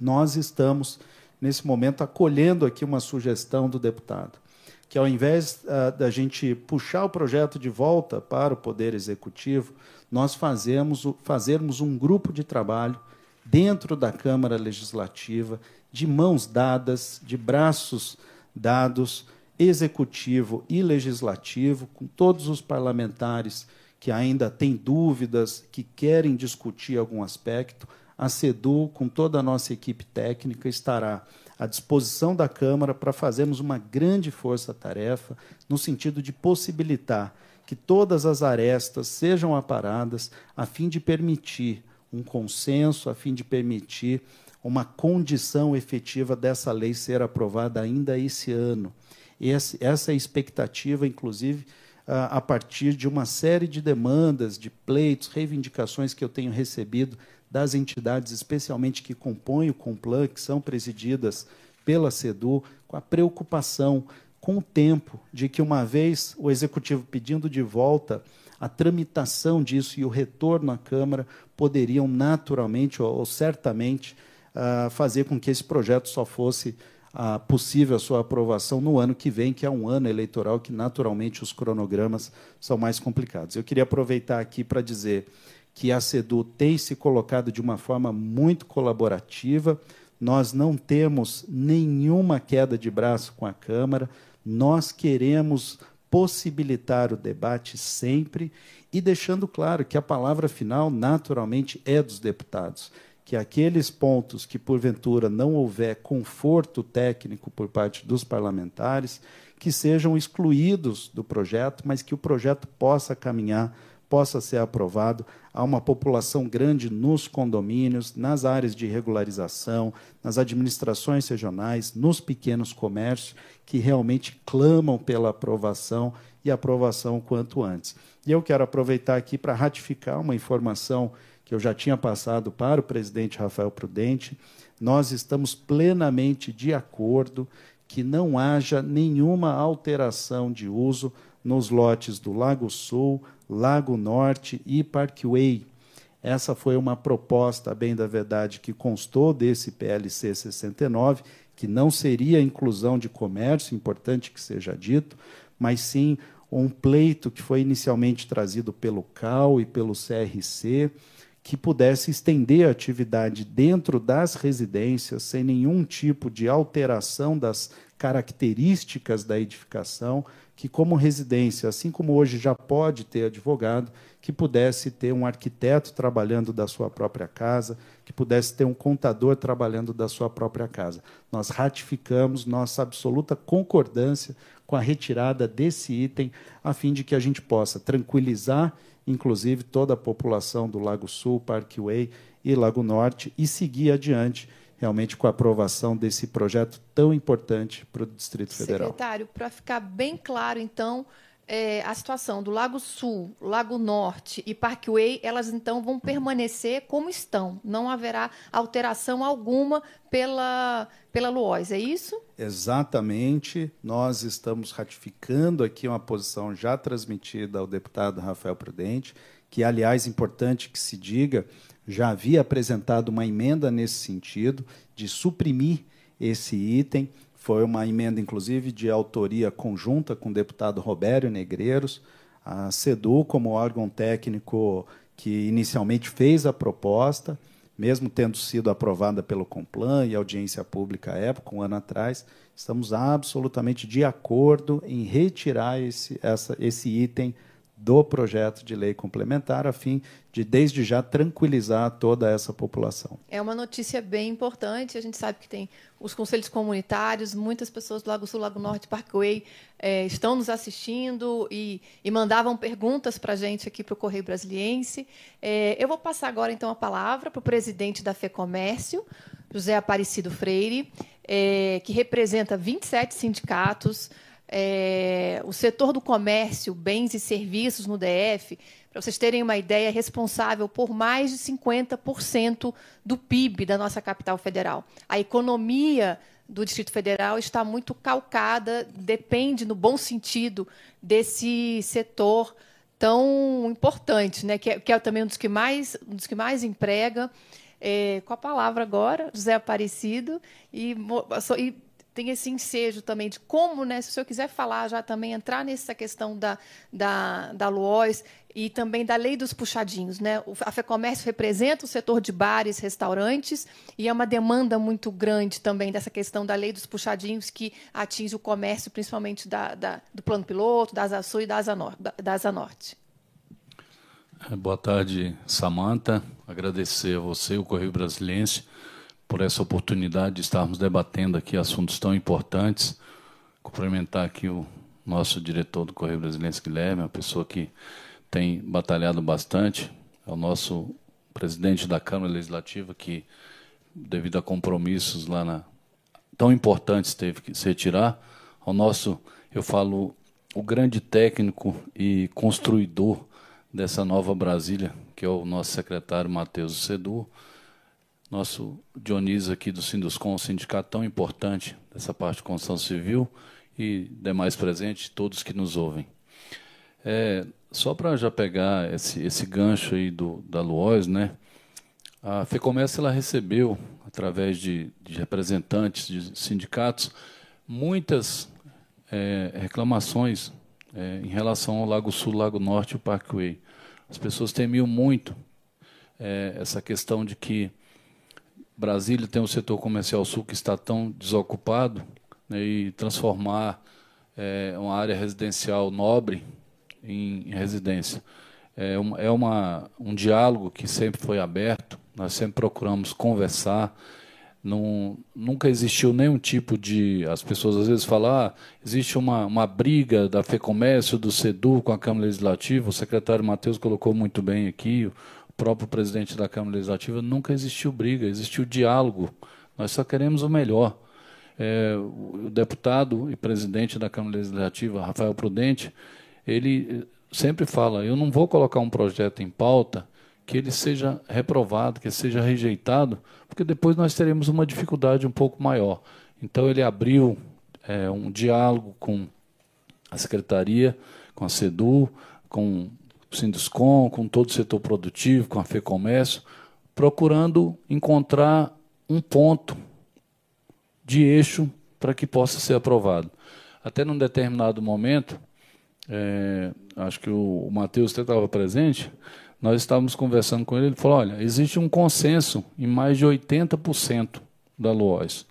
nós estamos, nesse momento, acolhendo aqui uma sugestão do deputado que ao invés uh, da gente puxar o projeto de volta para o Poder Executivo, nós fazemos, fazermos um grupo de trabalho dentro da Câmara Legislativa, de mãos dadas, de braços dados, executivo e legislativo, com todos os parlamentares que ainda têm dúvidas, que querem discutir algum aspecto. A CEDU, com toda a nossa equipe técnica, estará à disposição da Câmara para fazermos uma grande força-tarefa no sentido de possibilitar que todas as arestas sejam aparadas a fim de permitir um consenso, a fim de permitir uma condição efetiva dessa lei ser aprovada ainda esse ano. Essa é a expectativa, inclusive, a partir de uma série de demandas, de pleitos, reivindicações que eu tenho recebido das entidades, especialmente que compõem o Complan, que são presididas pela CEDU, com a preocupação com o tempo de que, uma vez o Executivo pedindo de volta a tramitação disso e o retorno à Câmara, poderiam naturalmente ou, ou certamente uh, fazer com que esse projeto só fosse uh, possível a sua aprovação no ano que vem, que é um ano eleitoral que, naturalmente, os cronogramas são mais complicados. Eu queria aproveitar aqui para dizer que a CEDU tem se colocado de uma forma muito colaborativa. Nós não temos nenhuma queda de braço com a Câmara. Nós queremos possibilitar o debate sempre e deixando claro que a palavra final, naturalmente, é dos deputados. Que aqueles pontos que, porventura, não houver conforto técnico por parte dos parlamentares, que sejam excluídos do projeto, mas que o projeto possa caminhar possa ser aprovado. Há uma população grande nos condomínios, nas áreas de regularização, nas administrações regionais, nos pequenos comércios, que realmente clamam pela aprovação e aprovação quanto antes. E eu quero aproveitar aqui para ratificar uma informação que eu já tinha passado para o presidente Rafael Prudente. Nós estamos plenamente de acordo que não haja nenhuma alteração de uso nos lotes do Lago Sul, Lago Norte e Parkway. Essa foi uma proposta, bem da verdade, que constou desse PLC 69, que não seria inclusão de comércio, importante que seja dito, mas sim um pleito que foi inicialmente trazido pelo CAL e pelo CRC, que pudesse estender a atividade dentro das residências, sem nenhum tipo de alteração das características da edificação, que, como residência, assim como hoje já pode ter advogado, que pudesse ter um arquiteto trabalhando da sua própria casa, que pudesse ter um contador trabalhando da sua própria casa. Nós ratificamos nossa absoluta concordância com a retirada desse item, a fim de que a gente possa tranquilizar, inclusive, toda a população do Lago Sul, Parkway e Lago Norte e seguir adiante realmente com a aprovação desse projeto tão importante para o Distrito Federal. Secretário, para ficar bem claro, então, é, a situação do Lago Sul, Lago Norte e Parkway, elas então vão permanecer como estão. Não haverá alteração alguma pela, pela Luoz, é isso? Exatamente. Nós estamos ratificando aqui uma posição já transmitida ao deputado Rafael Prudente, que, aliás, importante que se diga, já havia apresentado uma emenda nesse sentido, de suprimir esse item. Foi uma emenda, inclusive, de autoria conjunta com o deputado Robério Negreiros. A CEDU, como órgão técnico que inicialmente fez a proposta, mesmo tendo sido aprovada pelo Complan e audiência pública à época, um ano atrás, estamos absolutamente de acordo em retirar esse, essa, esse item do projeto de lei complementar, a fim de, desde já, tranquilizar toda essa população. É uma notícia bem importante. A gente sabe que tem os conselhos comunitários, muitas pessoas do Lago Sul, Lago Norte, Parkway é, estão nos assistindo e, e mandavam perguntas para a gente aqui para o Correio Brasiliense. É, eu vou passar agora, então, a palavra para o presidente da FEComércio, José Aparecido Freire, é, que representa 27 sindicatos, é, o setor do comércio, bens e serviços no DF, para vocês terem uma ideia, é responsável por mais de 50% do PIB da nossa capital federal. A economia do Distrito Federal está muito calcada, depende, no bom sentido, desse setor tão importante, né? que, é, que é também um dos que mais, um dos que mais emprega. É, com a palavra agora, José Aparecido, e, e tem esse ensejo também de como, né, se o senhor quiser falar já também, entrar nessa questão da, da, da LUOS e também da lei dos puxadinhos. Né? A FEComércio representa o setor de bares, restaurantes, e é uma demanda muito grande também dessa questão da lei dos puxadinhos que atinge o comércio, principalmente da, da do plano piloto, da Asa Sul e da Asa, Nor da Asa Norte. É, boa tarde, Samanta. Agradecer a você, o Correio Brasiliense, por essa oportunidade de estarmos debatendo aqui assuntos tão importantes. Cumprimentar aqui o nosso diretor do Correio Brasileiro, Guilherme, uma pessoa que tem batalhado bastante, é o nosso presidente da Câmara Legislativa, que, devido a compromissos lá na, tão importantes, teve que se retirar, ao nosso, eu falo, o grande técnico e construidor dessa nova Brasília, que é o nosso secretário Matheus Sedu, nosso Dionísio aqui do Sinduscom, um sindicato tão importante dessa parte de construção civil e demais presentes, todos que nos ouvem. É, só para já pegar esse, esse gancho aí do, da Luoz, né? A FEComércio ela recebeu, através de, de representantes de sindicatos, muitas é, reclamações é, em relação ao Lago Sul, Lago Norte e o Parkway. As pessoas temiam muito é, essa questão de que Brasília tem um setor comercial sul que está tão desocupado né, e transformar é, uma área residencial nobre em, em residência. É, um, é uma, um diálogo que sempre foi aberto, nós sempre procuramos conversar. Não, nunca existiu nenhum tipo de. As pessoas às vezes falam, ah, existe uma, uma briga da FEComércio, do SEDU com a Câmara Legislativa, o secretário Matheus colocou muito bem aqui, próprio presidente da Câmara Legislativa, nunca existiu briga, existiu diálogo. Nós só queremos o melhor. É, o deputado e presidente da Câmara Legislativa, Rafael Prudente, ele sempre fala: eu não vou colocar um projeto em pauta que ele seja reprovado, que seja rejeitado, porque depois nós teremos uma dificuldade um pouco maior. Então ele abriu é, um diálogo com a secretaria, com a SEDU, com Sinduscom, com todo o setor produtivo, com a FEComércio, procurando encontrar um ponto de eixo para que possa ser aprovado. Até num determinado momento, é, acho que o, o Matheus estava presente, nós estávamos conversando com ele, ele falou, olha, existe um consenso em mais de 80% da LOAS.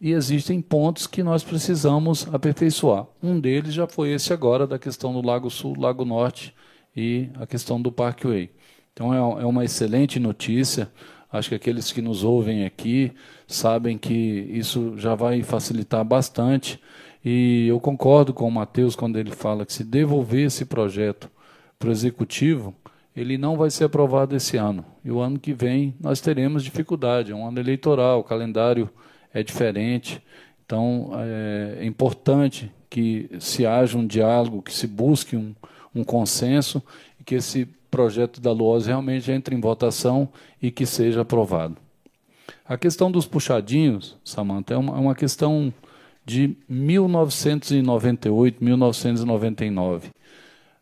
E existem pontos que nós precisamos aperfeiçoar. Um deles já foi esse agora, da questão do Lago Sul, Lago Norte e a questão do Parkway. Então é, é uma excelente notícia. Acho que aqueles que nos ouvem aqui sabem que isso já vai facilitar bastante. E eu concordo com o Matheus quando ele fala que se devolver esse projeto para o executivo, ele não vai ser aprovado esse ano. E o ano que vem nós teremos dificuldade. É um ano eleitoral, o calendário é diferente. Então é, é importante que se haja um diálogo, que se busque um, um consenso e que esse projeto da LOAS realmente entre em votação e que seja aprovado. A questão dos puxadinhos, Samanta, é uma, é uma questão de 1998, 1999.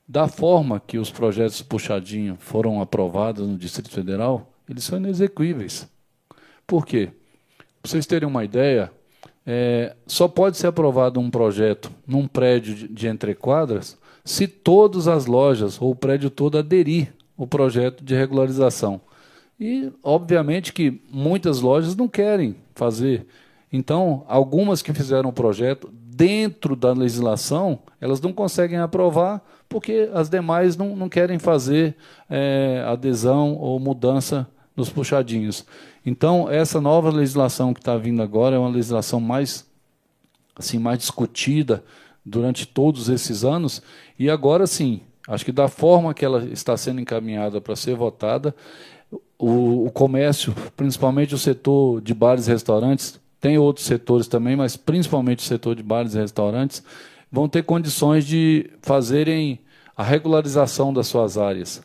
Da forma que os projetos puxadinho foram aprovados no Distrito Federal, eles são inexequíveis. Por quê? Para vocês terem uma ideia, é, só pode ser aprovado um projeto num prédio de, de entrequadras se todas as lojas ou o prédio todo aderir o projeto de regularização. E, obviamente, que muitas lojas não querem fazer. Então, algumas que fizeram o projeto dentro da legislação, elas não conseguem aprovar porque as demais não, não querem fazer é, adesão ou mudança nos puxadinhos. Então, essa nova legislação que está vindo agora é uma legislação mais, assim, mais discutida, durante todos esses anos, e agora sim, acho que da forma que ela está sendo encaminhada para ser votada, o, o, comércio, principalmente o setor de bares e restaurantes, tem outros setores também, mas principalmente o setor de bares e restaurantes, vão ter condições de fazerem a regularização das suas áreas.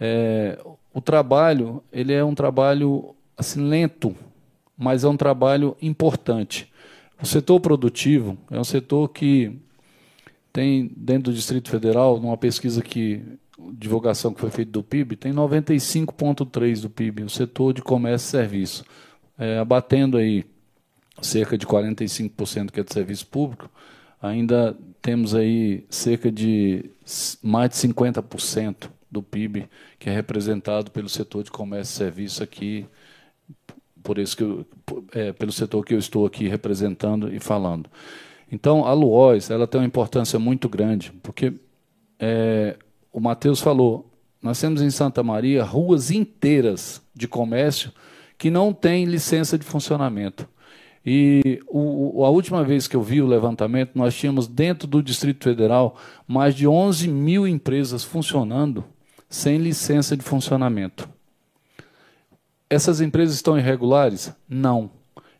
É, o trabalho, ele é um trabalho assim lento, mas é um trabalho importante. O setor produtivo é um setor que tem dentro do Distrito Federal, numa pesquisa que divulgação que foi feita do PIB, tem 95,3 do PIB, o setor de comércio e serviço, é, abatendo aí cerca de 45% que é de serviço público, ainda temos aí cerca de mais de 50% do PIB que é representado pelo setor de comércio e serviço aqui, por isso que eu, é, pelo setor que eu estou aqui representando e falando. Então, a Luoz ela tem uma importância muito grande, porque é, o Matheus falou, nós temos em Santa Maria ruas inteiras de comércio que não têm licença de funcionamento. E o, a última vez que eu vi o levantamento, nós tínhamos dentro do Distrito Federal mais de 11 mil empresas funcionando sem licença de funcionamento. Essas empresas estão irregulares? Não.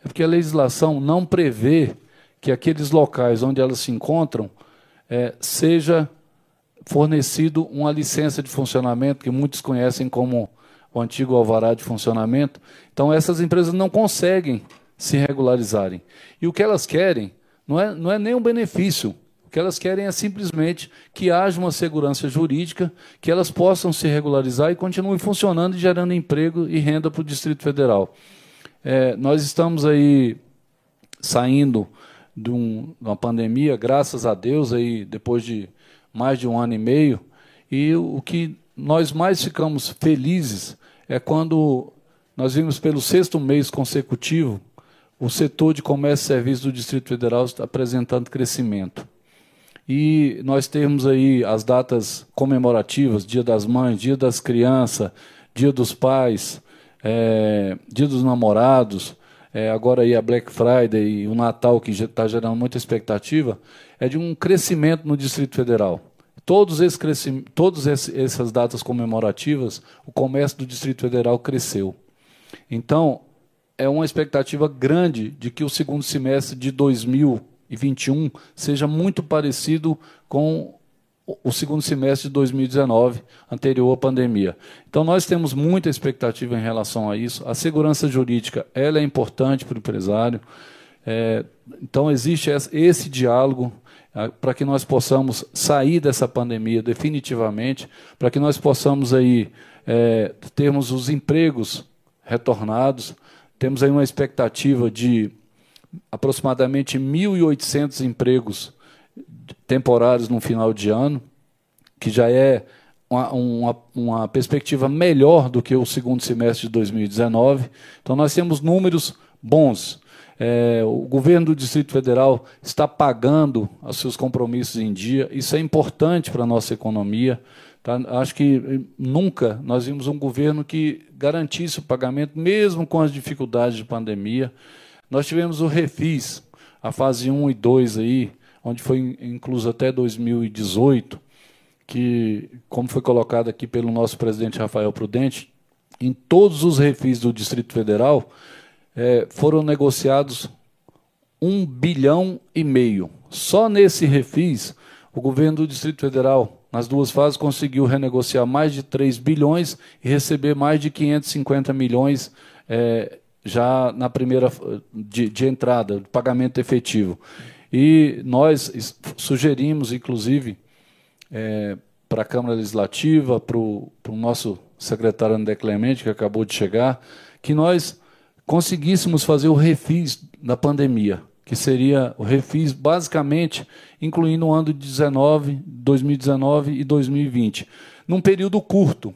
É porque a legislação não prevê que aqueles locais onde elas se encontram é, seja fornecido uma licença de funcionamento que muitos conhecem como o antigo alvará de funcionamento. Então essas empresas não conseguem se regularizarem. E o que elas querem não é, não é nem um benefício. O que elas querem é simplesmente que haja uma segurança jurídica, que elas possam se regularizar e continuem funcionando e gerando emprego e renda para o Distrito Federal. É, nós estamos aí saindo de, um, de uma pandemia, graças a Deus, aí, depois de mais de um ano e meio. E o que nós mais ficamos felizes é quando nós vimos pelo sexto mês consecutivo o setor de comércio e serviços do Distrito Federal apresentando crescimento. E nós temos aí as datas comemorativas, Dia das Mães, Dia das Crianças, Dia dos Pais, é, Dia dos Namorados, é, agora aí a Black Friday e o Natal, que está gerando muita expectativa, é de um crescimento no Distrito Federal. Todos esse todas essas datas comemorativas, o comércio do Distrito Federal cresceu. Então, é uma expectativa grande de que o segundo semestre de 2021 seja muito parecido com o segundo semestre de 2019, anterior à pandemia. Então, nós temos muita expectativa em relação a isso. A segurança jurídica ela é importante para o empresário. É, então, existe esse diálogo para que nós possamos sair dessa pandemia definitivamente, para que nós possamos aí é, termos os empregos retornados. Temos aí uma expectativa de aproximadamente 1.800 empregos temporários no final de ano, que já é uma, uma, uma, perspectiva melhor do que o segundo semestre de 2019. Então, nós temos números bons. É, o governo do Distrito Federal está pagando os seus compromissos em dia. Isso é importante para a nossa economia. Tá? Acho que nunca nós vimos um governo que garantisse o pagamento, mesmo com as dificuldades de pandemia. Nós tivemos o refis, a fase 1 e 2 aí, onde foi incluso até 2018, que, como foi colocado aqui pelo nosso presidente Rafael Prudente, em todos os refis do Distrito Federal, é, foram negociados um bilhão e meio. Só nesse refis, o governo do Distrito Federal, nas duas fases, conseguiu renegociar mais de 3 bilhões e receber mais de 550 milhões é, já na primeira de, de entrada, de pagamento efetivo. E nós sugerimos, inclusive, é, para a Câmara Legislativa, para o nosso secretário André Clemente, que acabou de chegar, que nós conseguíssemos fazer o refis da pandemia, que seria o refis basicamente incluindo o ano de 19, 2019 e 2020, num período curto.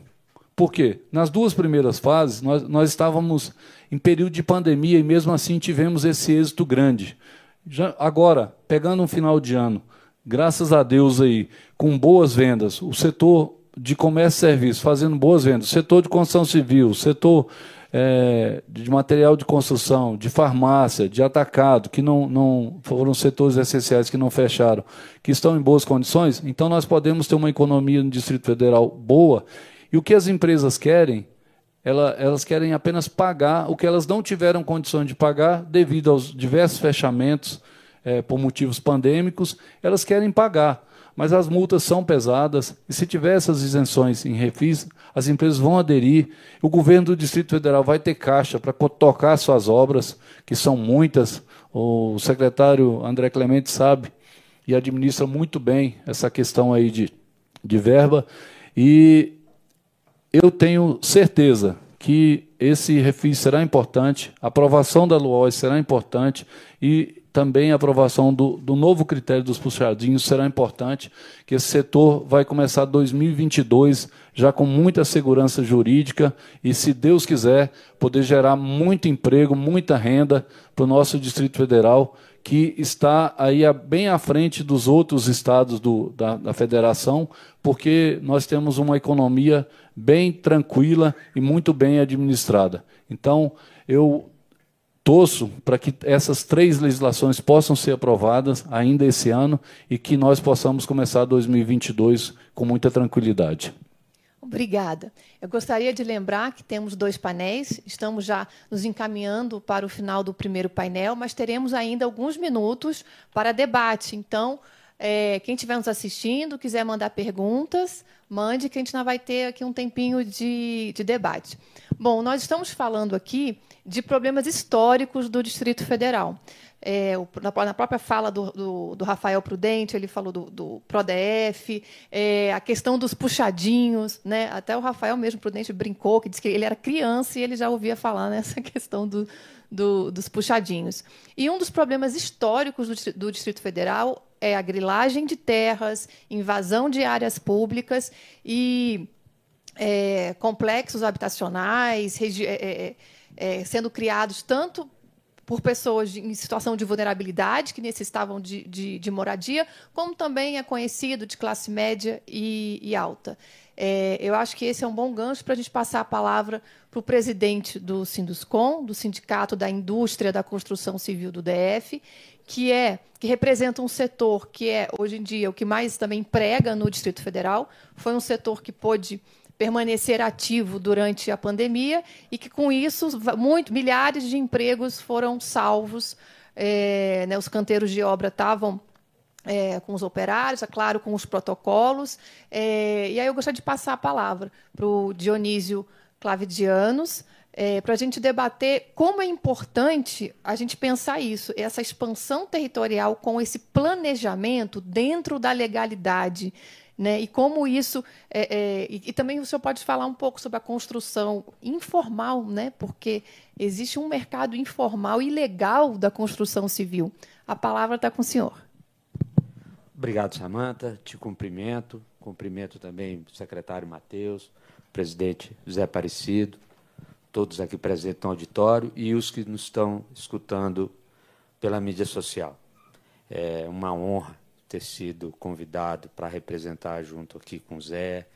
Por quê? Nas duas primeiras fases, nós, nós estávamos em período de pandemia e mesmo assim tivemos esse êxito grande. Já, agora, pegando um final de ano, graças a Deus aí, com boas vendas, o setor de comércio e serviço fazendo boas vendas, setor de construção civil, setor é, de material de construção, de farmácia, de atacado, que não, não foram setores essenciais que não fecharam, que estão em boas condições, então nós podemos ter uma economia no Distrito Federal boa. E o que as empresas querem, ela, elas querem apenas pagar o que elas não tiveram condições de pagar devido aos diversos fechamentos é, por motivos pandêmicos, elas querem pagar mas as multas são pesadas, e se tiver essas isenções em refis, as empresas vão aderir, o governo do Distrito Federal vai ter caixa para tocar suas obras, que são muitas, o secretário André Clemente sabe e administra muito bem essa questão aí de, de verba, e eu tenho certeza que esse refis será importante, a aprovação da LUOS será importante, e também a aprovação do, do, novo critério dos puxadinhos será importante, que esse setor vai começar 2022 já com muita segurança jurídica e, se Deus quiser, poder gerar muito emprego, muita renda para o nosso Distrito Federal, que está aí bem à frente dos outros estados do, da, da federação, porque nós temos uma economia bem tranquila e muito bem administrada. Então, eu torço para que essas três legislações possam ser aprovadas ainda esse ano e que nós possamos começar 2022 com muita tranquilidade. Obrigada. Eu gostaria de lembrar que temos dois painéis, estamos já nos encaminhando para o final do primeiro painel, mas teremos ainda alguns minutos para debate. Então, é, quem estiver nos assistindo, quiser mandar perguntas, mande, que a gente ainda vai ter aqui um tempinho de, de debate. Bom, nós estamos falando aqui de problemas históricos do Distrito Federal. É, na, própria fala do, do, do, Rafael Prudente, ele falou do, do PRODEF, é, a questão dos puxadinhos. Né? Até o Rafael mesmo Prudente brincou, que disse que ele era criança e ele já ouvia falar nessa questão do, dos puxadinhos. E um dos problemas históricos do, do Distrito Federal é a grilagem de terras, invasão de áreas públicas e é, complexos habitacionais, é, é, é, sendo criados tanto por pessoas em situação de vulnerabilidade que necessitavam de, de, de, moradia, como também é conhecido de classe média e, e alta. É, eu acho que esse é um bom gancho para a gente passar a palavra para o presidente do Sinduscom, do Sindicato da Indústria da Construção Civil do DF, que é que representa um setor que é hoje em dia o que mais também prega no Distrito Federal. Foi um setor que pôde permanecer ativo durante a pandemia e que, com isso, muito, milhares de empregos foram salvos. É, né, os canteiros de obra estavam é, com os operários, é claro, com os protocolos. É, e aí eu gostaria de passar a palavra para o Dionísio Clavidianos, é, para a gente debater como é importante a gente pensar isso, essa expansão territorial com esse planejamento dentro da legalidade. Né? E como isso. É, é, e, e, também o senhor pode falar um pouco sobre a construção informal, né? porque existe um mercado informal e legal da construção civil. A palavra está com o senhor. Obrigado, Samanta. Te cumprimento. Cumprimento também o secretário Matheus, presidente José Aparecido, todos aqui presentes no auditório e os que nos estão escutando pela mídia social. É uma honra ter sido convidado para representar junto aqui com o Zé,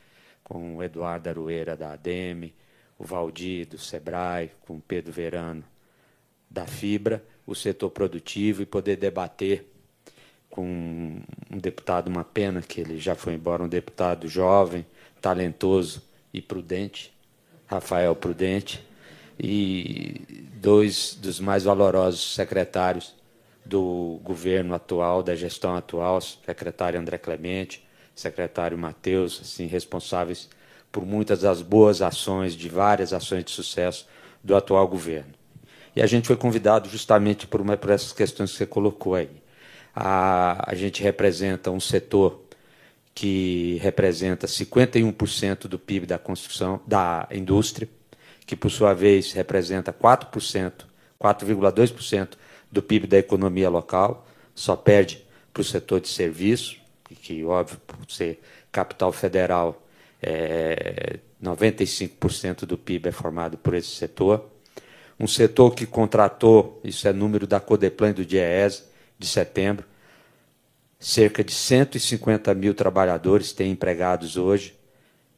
com o Eduardo Arueira da ADEME, o Valdir do SEBRAE, com o Pedro Verano da Fibra, o setor produtivo e poder debater com um deputado, uma pena que ele já foi embora, um deputado jovem, talentoso e prudente, Rafael Prudente, e dois dos mais valorosos secretários do governo atual, da gestão atual, secretário André Clemente, secretário Matheus, assim, responsáveis por muitas das boas ações, de várias ações de sucesso do atual governo. E a gente foi convidado justamente por, uma, por essas questões que você colocou aí. A, a gente representa um setor que representa 51% do PIB da construção, da indústria, que por sua vez representa 4%, 4,2% do PIB da economia local, só perde para o setor de serviço, que, óbvio, por ser capital federal, é, 95% do PIB é formado por esse setor. Um setor que contratou, isso é número da Codeplan do DIEESE, de setembro, cerca de 150 mil trabalhadores têm empregados hoje,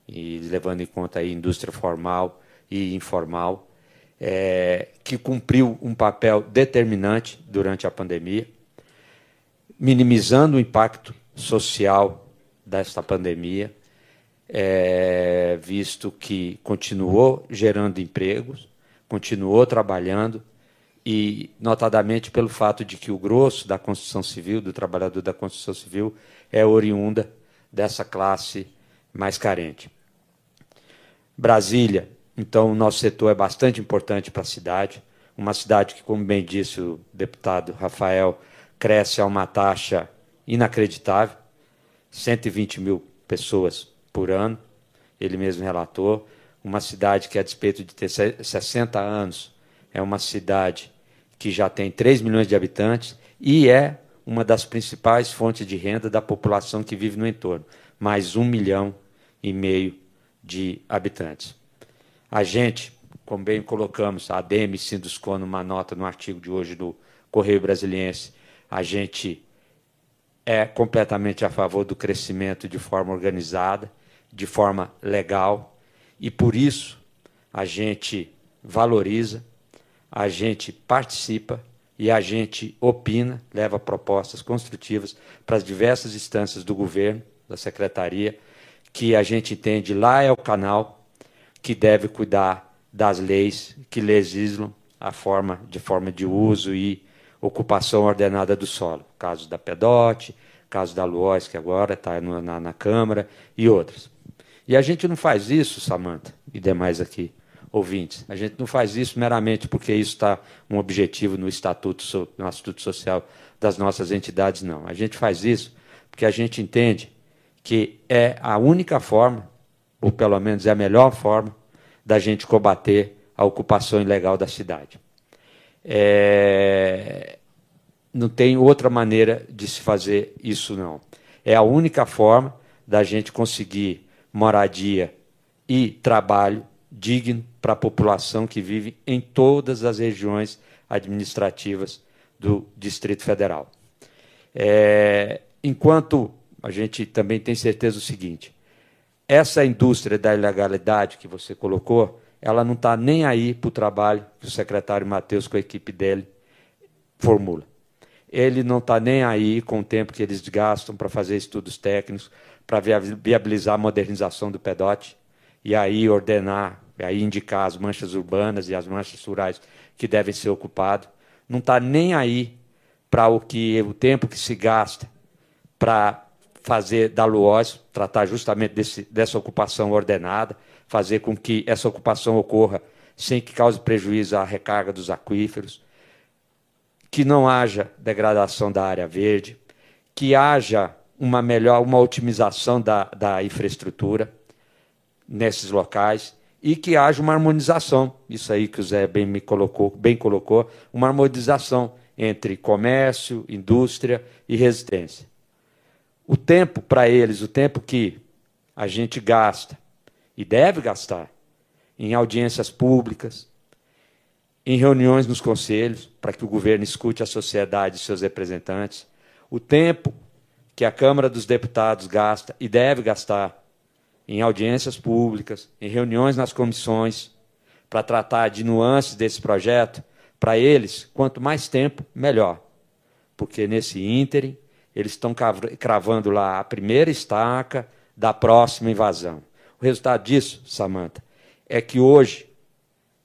e levando em conta a indústria formal e informal é, que cumpriu um papel determinante durante a pandemia, minimizando o impacto social desta pandemia, é, visto que continuou gerando empregos, continuou trabalhando e, notadamente, pelo fato de que o grosso da construção civil, do trabalhador da construção civil, é oriunda dessa classe mais carente. Brasília então, o nosso setor é bastante importante para a cidade. Uma cidade que, como bem disse o deputado Rafael, cresce a uma taxa inacreditável 120 mil pessoas por ano, ele mesmo relatou. Uma cidade que, a despeito de ter 60 anos, é uma cidade que já tem 3 milhões de habitantes e é uma das principais fontes de renda da população que vive no entorno, mais um milhão e meio de habitantes. A gente, como bem colocamos, a ADM Sinduscon, numa nota no artigo de hoje do Correio Brasiliense, a gente é completamente a favor do crescimento de forma organizada, de forma legal, e por isso a gente valoriza, a gente participa e a gente opina, leva propostas construtivas para as diversas instâncias do governo, da secretaria, que a gente entende lá é o canal que deve cuidar das leis que legislam a forma de forma de uso e ocupação ordenada do solo. Caso da PEDOT, caso da LUOS, que agora está na, na Câmara, e outras. E a gente não faz isso, Samanta, e demais aqui ouvintes. A gente não faz isso meramente porque isso está um objetivo no estatuto, no estatuto social das nossas entidades, não. A gente faz isso porque a gente entende que é a única forma ou pelo menos é a melhor forma, da gente combater a ocupação ilegal da cidade. É... Não tem outra maneira de se fazer isso, não. É a única forma da gente conseguir moradia e trabalho digno para a população que vive em todas as regiões administrativas do Distrito Federal. É... Enquanto a gente também tem certeza do seguinte: essa indústria da ilegalidade que você colocou, ela não está nem aí para o trabalho que o secretário Matheus com a equipe dele formula. Ele não está nem aí com o tempo que eles gastam para fazer estudos técnicos, para viabilizar a modernização do PEDOT, e aí ordenar, aí indicar as manchas urbanas e as manchas rurais que devem ser ocupadas. Não está nem aí para o que o tempo que se gasta para fazer da LUOS, tratar justamente desse, dessa ocupação ordenada, fazer com que essa ocupação ocorra sem que cause prejuízo à recarga dos aquíferos, que não haja degradação da área verde, que haja uma melhor, uma otimização da, da infraestrutura nesses locais e que haja uma harmonização. Isso aí que o Zé bem me colocou, bem colocou, uma harmonização entre comércio, indústria e resistência. O tempo para eles, o tempo que a gente gasta e deve gastar em audiências públicas, em reuniões nos conselhos, para que o governo escute a sociedade e seus representantes, o tempo que a Câmara dos Deputados gasta e deve gastar em audiências públicas, em reuniões nas comissões, para tratar de nuances desse projeto, para eles, quanto mais tempo, melhor. Porque nesse ínterim, eles estão cravando lá a primeira estaca da próxima invasão. O resultado disso, Samanta, é que hoje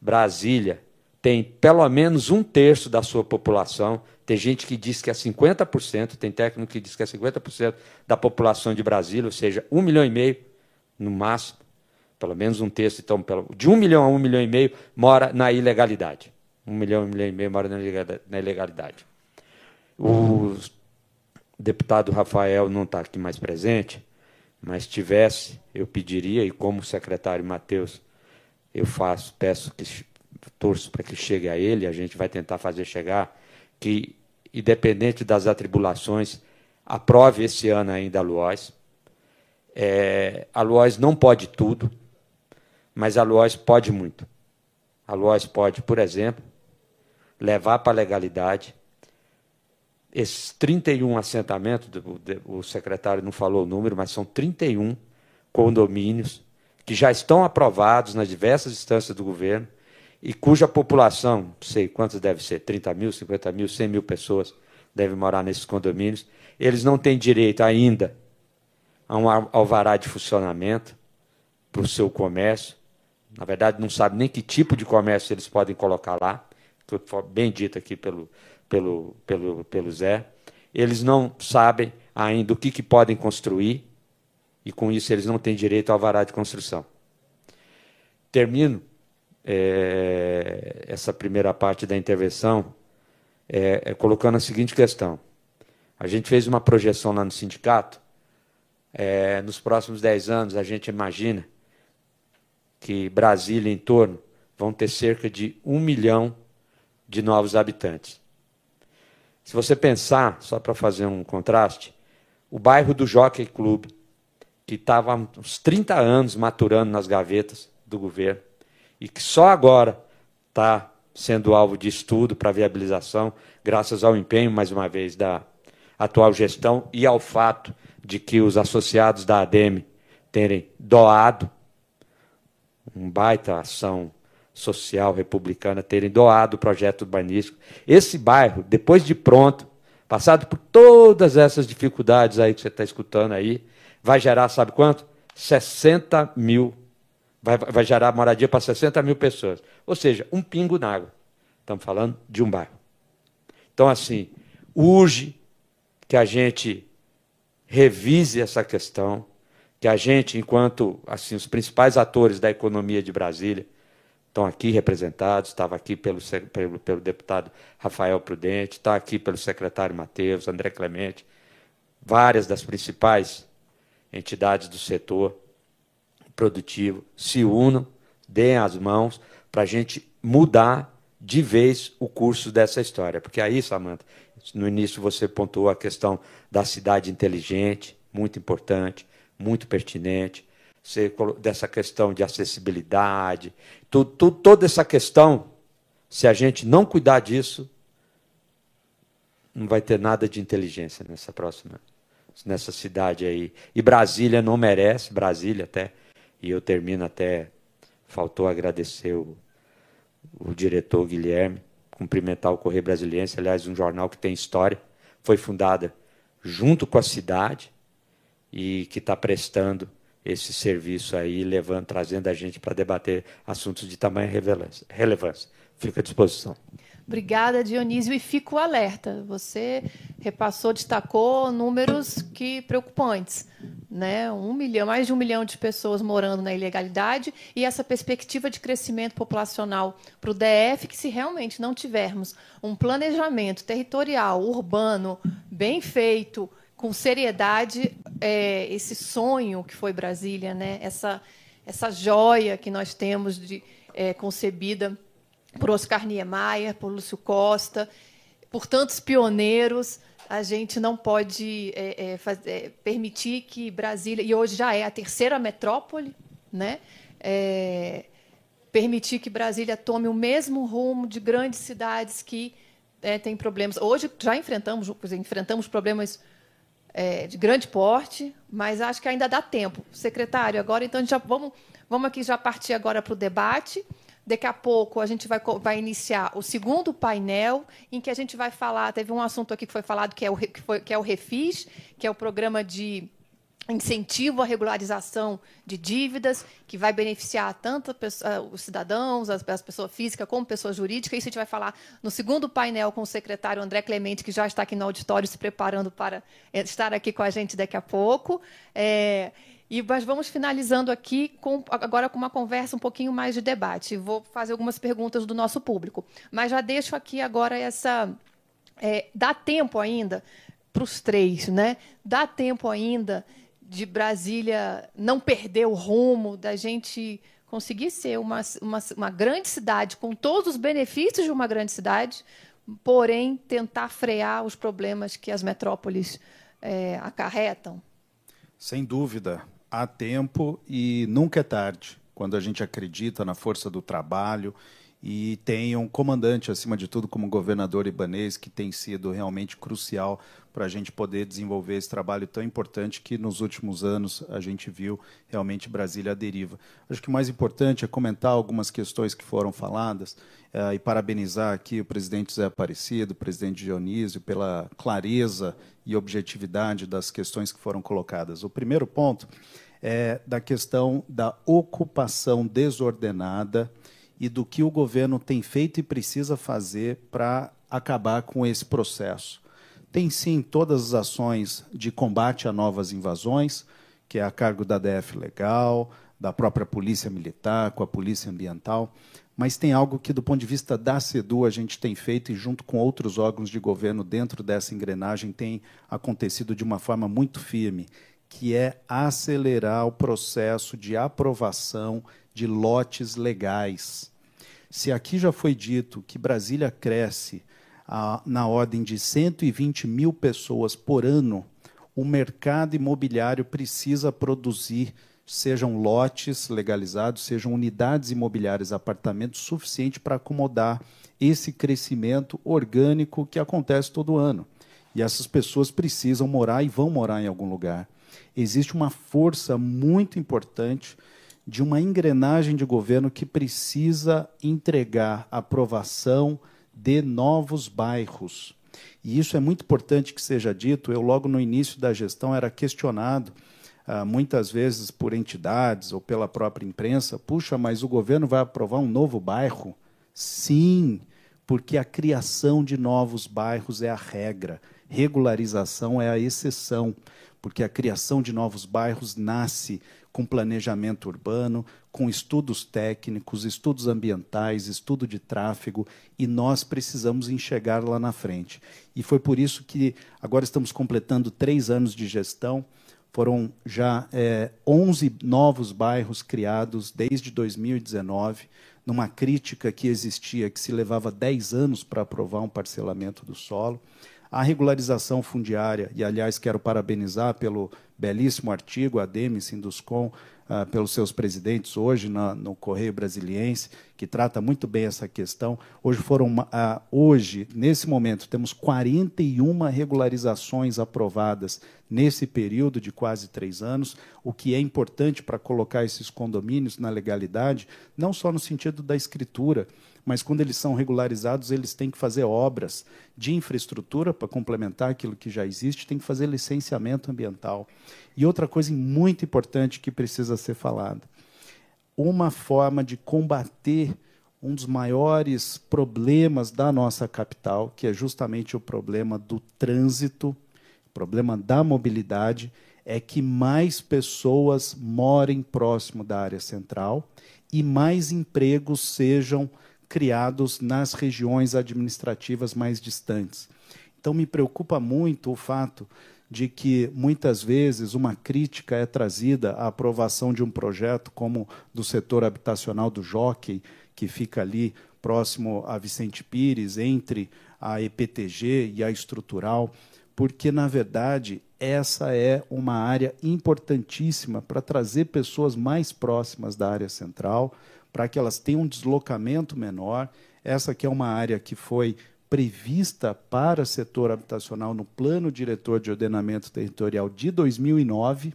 Brasília tem pelo menos um terço da sua população. Tem gente que diz que é 50%, tem técnico que diz que é 50% da população de Brasília, ou seja, um milhão e meio no máximo, pelo menos um terço, então, de um milhão a um milhão e meio mora na ilegalidade. Um milhão, um milhão e meio mora na ilegalidade. O deputado Rafael não está aqui mais presente, mas tivesse, eu pediria, e como secretário Matheus, eu faço, peço que torço para que chegue a ele, a gente vai tentar fazer chegar, que, independente das atribulações, aprove esse ano ainda a Luoz, é, a Lois não pode tudo, mas a Lois pode muito. A Lois pode, por exemplo, levar para a legalidade esses 31 assentamentos, o secretário não falou o número, mas são 31 condomínios que já estão aprovados nas diversas instâncias do governo e cuja população, não sei quantas deve ser, 30 mil, 50 mil, 100 mil pessoas devem morar nesses condomínios, eles não têm direito ainda a um alvará de funcionamento para o seu comércio. Na verdade, não sabe nem que tipo de comércio eles podem colocar lá, bem dito aqui pelo, pelo, pelo, pelo Zé. Eles não sabem ainda o que, que podem construir, e com isso eles não têm direito ao alvará de construção. Termino é, essa primeira parte da intervenção é, é colocando a seguinte questão. A gente fez uma projeção lá no sindicato é, nos próximos 10 anos, a gente imagina que Brasília em torno vão ter cerca de um milhão de novos habitantes. Se você pensar, só para fazer um contraste, o bairro do Jockey Club, que estava uns 30 anos maturando nas gavetas do governo, e que só agora está sendo alvo de estudo para viabilização, graças ao empenho, mais uma vez, da atual gestão e ao fato de que os associados da ADEME terem doado, um baita ação social republicana, terem doado o projeto urbanístico. Esse bairro, depois de pronto, passado por todas essas dificuldades aí que você está escutando aí, vai gerar, sabe quanto? 60 mil. Vai, vai gerar moradia para 60 mil pessoas. Ou seja, um pingo na água. Estamos falando de um bairro. Então, assim, urge que a gente revise essa questão, que a gente, enquanto assim os principais atores da economia de Brasília, estão aqui representados, estava aqui pelo, pelo, pelo deputado Rafael Prudente, está aqui pelo secretário Matheus, André Clemente, várias das principais entidades do setor produtivo se unam, deem as mãos para a gente mudar de vez o curso dessa história. Porque aí, Samanta, no início você pontuou a questão da cidade inteligente, muito importante, muito pertinente. Você, dessa questão de acessibilidade, tu, tu, toda essa questão, se a gente não cuidar disso, não vai ter nada de inteligência nessa próxima, nessa cidade aí. E Brasília não merece, Brasília até, e eu termino até, faltou agradecer o, o diretor Guilherme, cumprimentar o Correio Brasiliense, aliás, um jornal que tem história, foi fundada junto com a cidade e que está prestando esse serviço aí, levando, trazendo a gente para debater assuntos de tamanha relevância. Fico à disposição. Obrigada, Dionísio, e fico alerta. Você repassou, destacou números que preocupantes. né? Um milhão, mais de um milhão de pessoas morando na ilegalidade e essa perspectiva de crescimento populacional para o DF, que se realmente não tivermos um planejamento territorial, urbano, bem feito, com seriedade, é, esse sonho que foi Brasília, né? Essa essa joia que nós temos de é, concebida por Oscar Niemeyer, por Lúcio Costa, por tantos pioneiros a gente não pode é, é, fazer, é, permitir que Brasília, e hoje já é a terceira metrópole, né? É, permitir que Brasília tome o mesmo rumo de grandes cidades que é, têm problemas. Hoje já enfrentamos, enfrentamos problemas é, de grande porte, mas acho que ainda dá tempo. Secretário, agora então já vamos, vamos aqui já partir agora para o debate. Daqui a pouco a gente vai, vai iniciar o segundo painel, em que a gente vai falar. Teve um assunto aqui que foi falado que é o, que foi, que é o Refis, que é o programa de incentivo à regularização de dívidas, que vai beneficiar tanto os cidadãos, as, as pessoas físicas, como pessoas jurídicas. Isso a gente vai falar no segundo painel com o secretário André Clemente, que já está aqui no auditório se preparando para estar aqui com a gente daqui a pouco. É, e nós vamos finalizando aqui com, agora com uma conversa um pouquinho mais de debate. Vou fazer algumas perguntas do nosso público, mas já deixo aqui agora essa. É, dá tempo ainda para os três, né? Dá tempo ainda de Brasília não perder o rumo, da gente conseguir ser uma, uma, uma grande cidade com todos os benefícios de uma grande cidade, porém tentar frear os problemas que as metrópoles é, acarretam? Sem dúvida há tempo e nunca é tarde, quando a gente acredita na força do trabalho e tem um comandante, acima de tudo, como governador ibanês, que tem sido realmente crucial para a gente poder desenvolver esse trabalho tão importante que nos últimos anos a gente viu realmente Brasília à deriva. Acho que o mais importante é comentar algumas questões que foram faladas uh, e parabenizar aqui o presidente Zé Aparecido, o presidente Dionísio, pela clareza e objetividade das questões que foram colocadas. O primeiro ponto é da questão da ocupação desordenada e do que o governo tem feito e precisa fazer para acabar com esse processo. Tem sim todas as ações de combate a novas invasões, que é a cargo da DF Legal, da própria Polícia Militar, com a Polícia Ambiental, mas tem algo que, do ponto de vista da SEDU, a gente tem feito e, junto com outros órgãos de governo dentro dessa engrenagem, tem acontecido de uma forma muito firme, que é acelerar o processo de aprovação de lotes legais. Se aqui já foi dito que Brasília cresce ah, na ordem de 120 mil pessoas por ano, o mercado imobiliário precisa produzir, sejam lotes legalizados, sejam unidades imobiliárias, apartamentos suficientes para acomodar esse crescimento orgânico que acontece todo ano. E essas pessoas precisam morar e vão morar em algum lugar existe uma força muito importante de uma engrenagem de governo que precisa entregar aprovação de novos bairros. E isso é muito importante que seja dito. Eu, logo no início da gestão, era questionado, ah, muitas vezes por entidades ou pela própria imprensa: puxa, mas o governo vai aprovar um novo bairro? Sim, porque a criação de novos bairros é a regra, regularização é a exceção porque a criação de novos bairros nasce com planejamento urbano, com estudos técnicos, estudos ambientais, estudo de tráfego, e nós precisamos enxergar lá na frente. E foi por isso que agora estamos completando três anos de gestão. Foram já é, 11 novos bairros criados desde 2019, numa crítica que existia que se levava 10 anos para aprovar um parcelamento do solo. A regularização fundiária, e aliás quero parabenizar pelo belíssimo artigo, a Demi Sinduscom, uh, pelos seus presidentes hoje na, no Correio Brasiliense, que trata muito bem essa questão. Hoje foram, uh, hoje, nesse momento, temos 41 regularizações aprovadas nesse período de quase três anos, o que é importante para colocar esses condomínios na legalidade, não só no sentido da escritura, mas quando eles são regularizados, eles têm que fazer obras de infraestrutura para complementar aquilo que já existe, tem que fazer licenciamento ambiental. E outra coisa muito importante que precisa ser falada: uma forma de combater um dos maiores problemas da nossa capital, que é justamente o problema do trânsito, o problema da mobilidade, é que mais pessoas morem próximo da área central e mais empregos sejam criados nas regiões administrativas mais distantes. Então, me preocupa muito o fato de que muitas vezes uma crítica é trazida à aprovação de um projeto como do setor habitacional do Jockey, que fica ali próximo a Vicente Pires, entre a EPTG e a estrutural, porque, na verdade, essa é uma área importantíssima para trazer pessoas mais próximas da área central, para que elas tenham um deslocamento menor. Essa aqui é uma área que foi prevista para setor habitacional no Plano Diretor de Ordenamento Territorial de 2009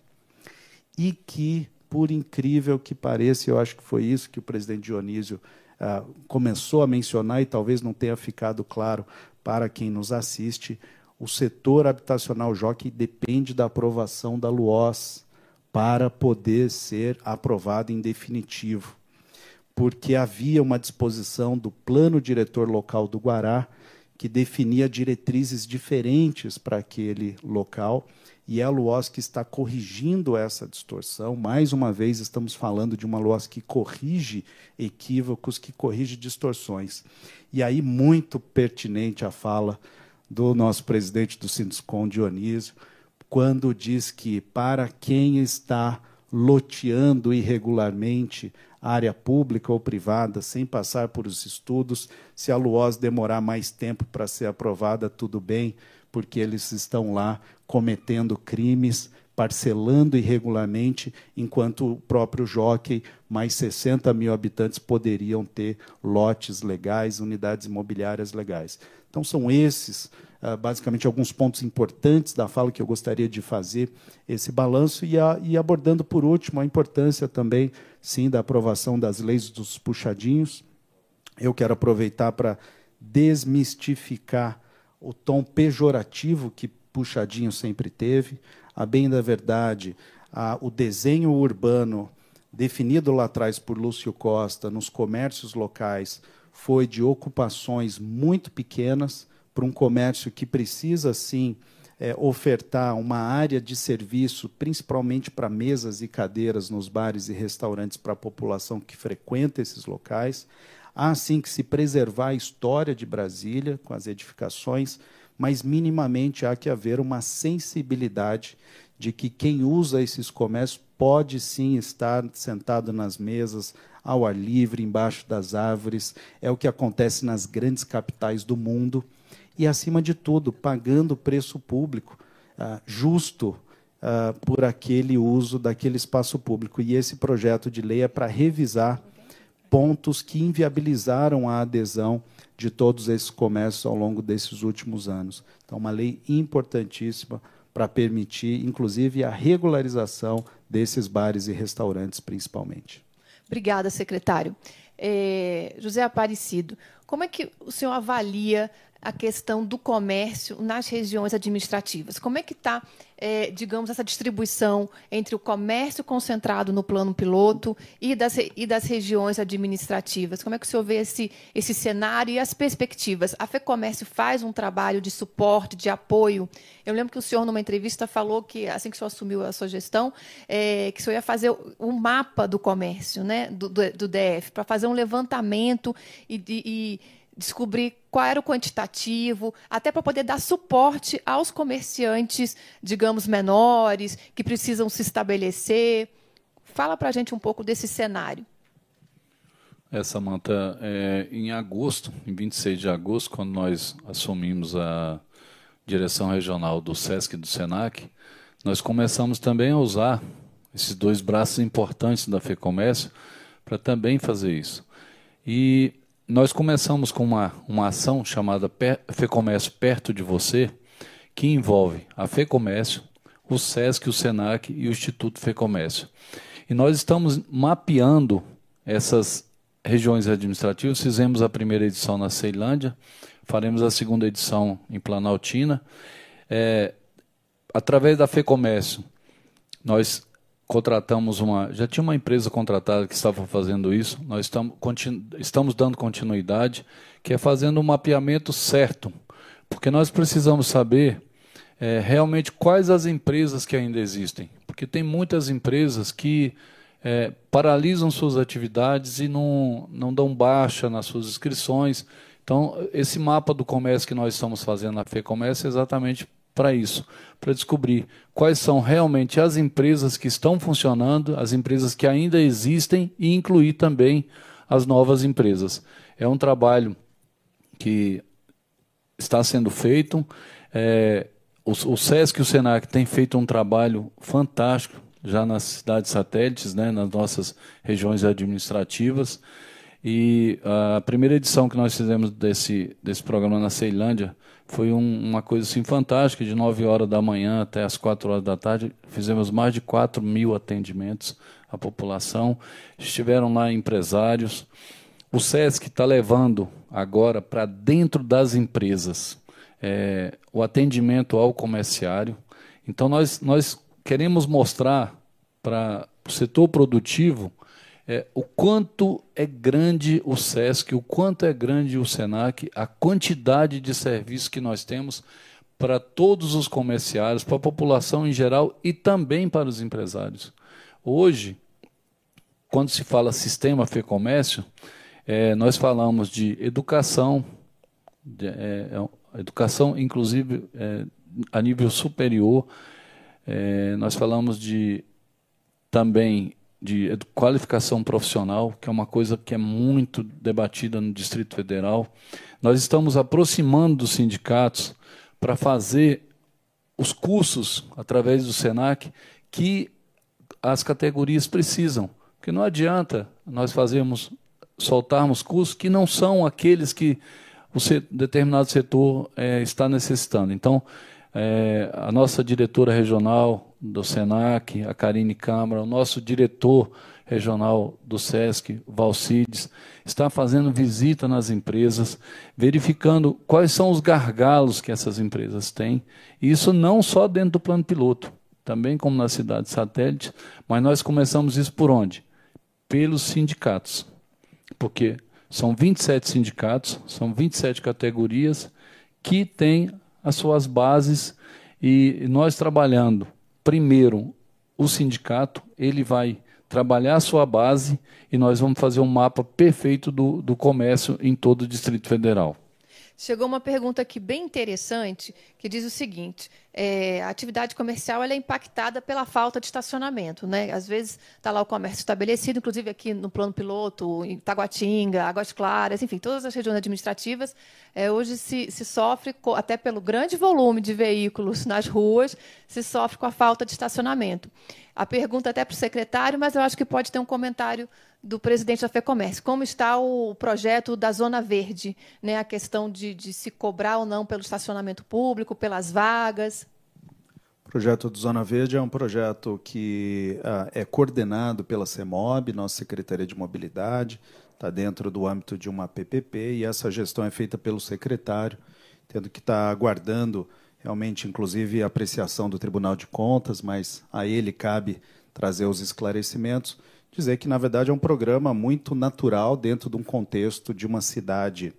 e que, por incrível que pareça, eu acho que foi isso que o presidente Dionísio ah, começou a mencionar e talvez não tenha ficado claro para quem nos assiste, o setor habitacional Jockey depende da aprovação da LUOS para poder ser aprovado em definitivo, porque havia uma disposição do plano diretor local do Guará que definia diretrizes diferentes para aquele local, e é a que está corrigindo essa distorção. Mais uma vez, estamos falando de uma LUOS que corrige equívocos, que corrige distorções. E aí, muito pertinente a fala do nosso presidente do Sinduscom, Dionísio, quando diz que para quem está loteando irregularmente área pública ou privada, sem passar por os estudos, se a LUOS demorar mais tempo para ser aprovada, tudo bem, porque eles estão lá cometendo crimes, parcelando irregularmente, enquanto o próprio Jockey, mais 60 mil habitantes, poderiam ter lotes legais, unidades imobiliárias legais. Então, são esses, basicamente, alguns pontos importantes da fala que eu gostaria de fazer esse balanço e, a, e abordando, por último, a importância também, sim, da aprovação das leis dos puxadinhos. Eu quero aproveitar para desmistificar o tom pejorativo que puxadinho sempre teve. A bem da verdade, a, o desenho urbano definido lá atrás por Lúcio Costa nos comércios locais foi de ocupações muito pequenas para um comércio que precisa, sim, é, ofertar uma área de serviço, principalmente para mesas e cadeiras nos bares e restaurantes para a população que frequenta esses locais. Há, sim, que se preservar a história de Brasília com as edificações, mas minimamente há que haver uma sensibilidade de que quem usa esses comércios pode sim estar sentado nas mesas, ao ar livre, embaixo das árvores. É o que acontece nas grandes capitais do mundo. E, acima de tudo, pagando o preço público uh, justo uh, por aquele uso daquele espaço público. E esse projeto de lei é para revisar pontos que inviabilizaram a adesão de todos esses comércios ao longo desses últimos anos. Então, uma lei importantíssima para permitir, inclusive, a regularização desses bares e restaurantes, principalmente. Obrigada, secretário. É, José Aparecido, como é que o senhor avalia a questão do comércio nas regiões administrativas. Como é que está, é, digamos, essa distribuição entre o comércio concentrado no plano piloto e das, e das regiões administrativas? Como é que o senhor vê esse, esse cenário e as perspectivas? A FEComércio faz um trabalho de suporte, de apoio. Eu lembro que o senhor, numa entrevista, falou que, assim que o senhor assumiu a sua gestão, é, que o senhor ia fazer o mapa do comércio né, do, do, do DF, para fazer um levantamento e, e descobrir qual era o quantitativo, até para poder dar suporte aos comerciantes, digamos, menores, que precisam se estabelecer. Fala para a gente um pouco desse cenário. É, Samanta, é, em agosto, em 26 de agosto, quando nós assumimos a direção regional do SESC e do SENAC, nós começamos também a usar esses dois braços importantes da FEComércio para também fazer isso. E nós começamos com uma, uma ação chamada FEComércio Perto de Você, que envolve a FEComércio, o SESC, o SENAC e o Instituto FEComércio. E nós estamos mapeando essas regiões administrativas. Fizemos a primeira edição na Ceilândia, faremos a segunda edição em Planaltina. É, através da FEComércio, nós contratamos uma. Já tinha uma empresa contratada que estava fazendo isso, nós estamos, continu, estamos dando continuidade, que é fazendo um mapeamento certo. Porque nós precisamos saber é, realmente quais as empresas que ainda existem. Porque tem muitas empresas que é, paralisam suas atividades e não, não dão baixa nas suas inscrições. Então, esse mapa do comércio que nós estamos fazendo na FEComércio é exatamente para isso, para descobrir quais são realmente as empresas que estão funcionando, as empresas que ainda existem e incluir também as novas empresas. É um trabalho que está sendo feito. É, o, o SESC e o SENAC têm feito um trabalho fantástico já nas cidades satélites, né, nas nossas regiões administrativas. E a primeira edição que nós fizemos desse, desse programa na Ceilândia foi um, uma coisa assim fantástica, de 9 horas da manhã até as 4 horas da tarde. Fizemos mais de 4 mil atendimentos à população. Estiveram lá empresários. O SESC está levando agora para dentro das empresas é, o atendimento ao comerciário. Então, nós, nós queremos mostrar para o setor produtivo é, o quanto é grande o SESC, o quanto é grande o SENAC, a quantidade de serviços que nós temos para todos os comerciários, para a população em geral e também para os empresários. Hoje, quando se fala sistema FEComércio, é, nós falamos de educação, de, é, é educação inclusive é, a nível superior, é, nós falamos de também de qualificação profissional, que é uma coisa que é muito debatida no Distrito Federal. Nós estamos aproximando dos sindicatos para fazer os cursos através do SENAC que as categorias precisam. Porque não adianta nós fazermos, soltarmos cursos que não são aqueles que o determinado setor é, está necessitando. Então, é, a nossa diretora regional do SENAC, a Karine Câmara, o nosso diretor regional do SESC, Valcides, está fazendo visita nas empresas, verificando quais são os gargalos que essas empresas têm. E isso não só dentro do plano piloto, também como na cidade satélite, mas nós começamos isso por onde? Pelos sindicatos. Porque são 27 sindicatos, são 27 categorias que têm as suas bases e nós trabalhando primeiro o sindicato, ele vai trabalhar a sua base e nós vamos fazer um mapa perfeito do, do comércio em todo o Distrito Federal. Chegou uma pergunta aqui bem interessante que diz o seguinte: é, a atividade comercial é impactada pela falta de estacionamento. Né? Às vezes está lá o comércio estabelecido, inclusive aqui no plano piloto, em Taguatinga, Águas Claras, enfim, todas as regiões administrativas, é, hoje se, se sofre, até pelo grande volume de veículos nas ruas, se sofre com a falta de estacionamento. A pergunta até para o secretário, mas eu acho que pode ter um comentário do presidente da FEComércio. Como está o projeto da Zona Verde? Né? A questão de, de se cobrar ou não pelo estacionamento público, pelas vagas. O projeto do Zona Verde é um projeto que ah, é coordenado pela CEMOB, nossa Secretaria de Mobilidade, está dentro do âmbito de uma PPP e essa gestão é feita pelo secretário, tendo que estar tá aguardando realmente, inclusive, a apreciação do Tribunal de Contas, mas a ele cabe trazer os esclarecimentos dizer que, na verdade, é um programa muito natural dentro de um contexto de uma cidade,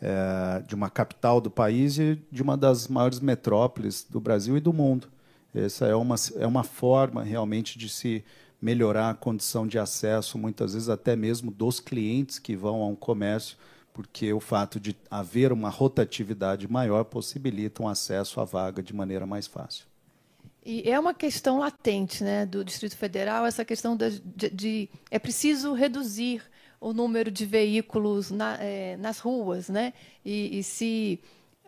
é, de uma capital do país e de uma das maiores metrópoles do Brasil e do mundo. Essa é uma, é uma forma realmente de se melhorar a condição de acesso, muitas vezes até mesmo dos clientes que vão a um comércio, porque o fato de haver uma rotatividade maior possibilita um acesso à vaga de maneira mais fácil. E é uma questão latente né, do Distrito Federal, essa questão de, de, de é preciso reduzir o número de veículos na, é, nas ruas, né? E, e se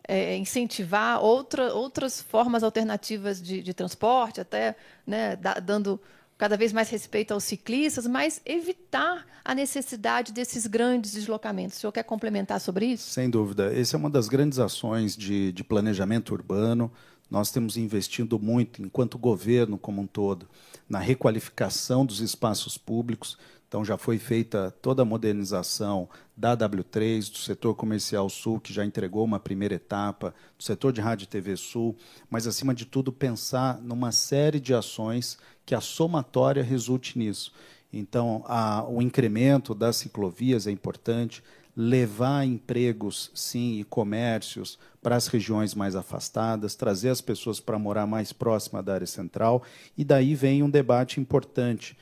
é, incentivar outra, outras formas alternativas de, de transporte, até né, da, dando cada vez mais respeito aos ciclistas, mas evitar a necessidade desses grandes deslocamentos. O senhor quer complementar sobre isso? Sem dúvida. Essa é uma das grandes ações de, de planejamento urbano nós temos investido muito, enquanto governo como um todo, na requalificação dos espaços públicos. Então, já foi feita toda a modernização da W3, do setor comercial sul, que já entregou uma primeira etapa, do setor de rádio e TV sul, mas, acima de tudo, pensar numa série de ações que a somatória resulte nisso. Então, a, o incremento das ciclovias é importante, levar empregos, sim, e comércios para as regiões mais afastadas, trazer as pessoas para morar mais próxima da área central, e daí vem um debate importante,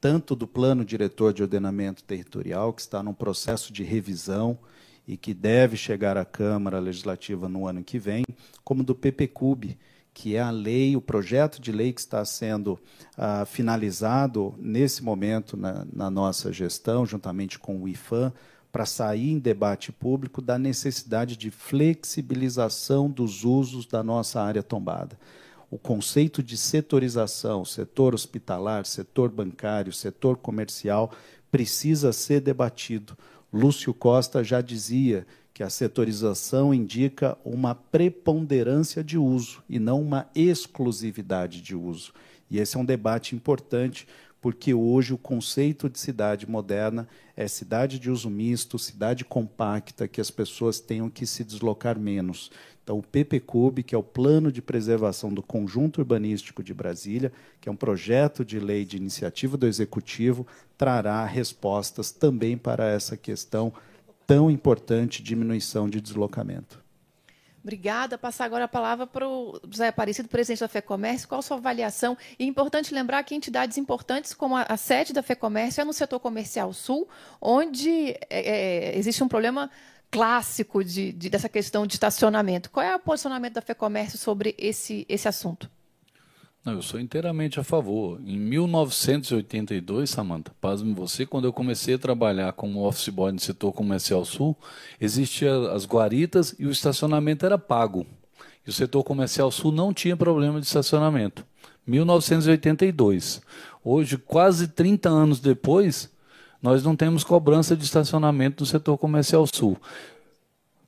tanto do plano diretor de ordenamento territorial, que está num processo de revisão e que deve chegar à Câmara Legislativa no ano que vem, como do PPCUB, que é a lei, o projeto de lei que está sendo ah, finalizado nesse momento na, na, nossa gestão, juntamente com o IFAM, para sair em debate público da necessidade de flexibilização dos usos da nossa área tombada. O conceito de setorização, setor hospitalar, setor bancário, setor comercial, precisa ser debatido. Lúcio Costa já dizia que a setorização indica uma preponderância de uso e não uma exclusividade de uso. E esse é um debate importante, porque hoje o conceito de cidade moderna é cidade de uso misto, cidade compacta, que as pessoas tenham que se deslocar menos. Então, o PPCUB, que é o Plano de Preservação do Conjunto Urbanístico de Brasília, que é um projeto de lei de iniciativa do Executivo, trará respostas também para essa questão tão importante diminuição de deslocamento. Obrigada. Passar agora a palavra para o José Aparecido, presidente da FEComércio. Qual a sua avaliação? E é importante lembrar que entidades importantes, como a, a sede da FEComércio, é no setor comercial sul, onde é, é, existe um problema clássico de, de, dessa questão de estacionamento. Qual é o posicionamento da FEComércio sobre esse, esse assunto? Não, eu sou inteiramente a favor. Em 1982, Samanta, pasme você, quando eu comecei a trabalhar como office boy no setor comercial sul, existiam as guaritas e o estacionamento era pago. E o setor comercial sul não tinha problema de estacionamento. 1982. Hoje, quase 30 anos depois, nós não temos cobrança de estacionamento no setor comercial sul.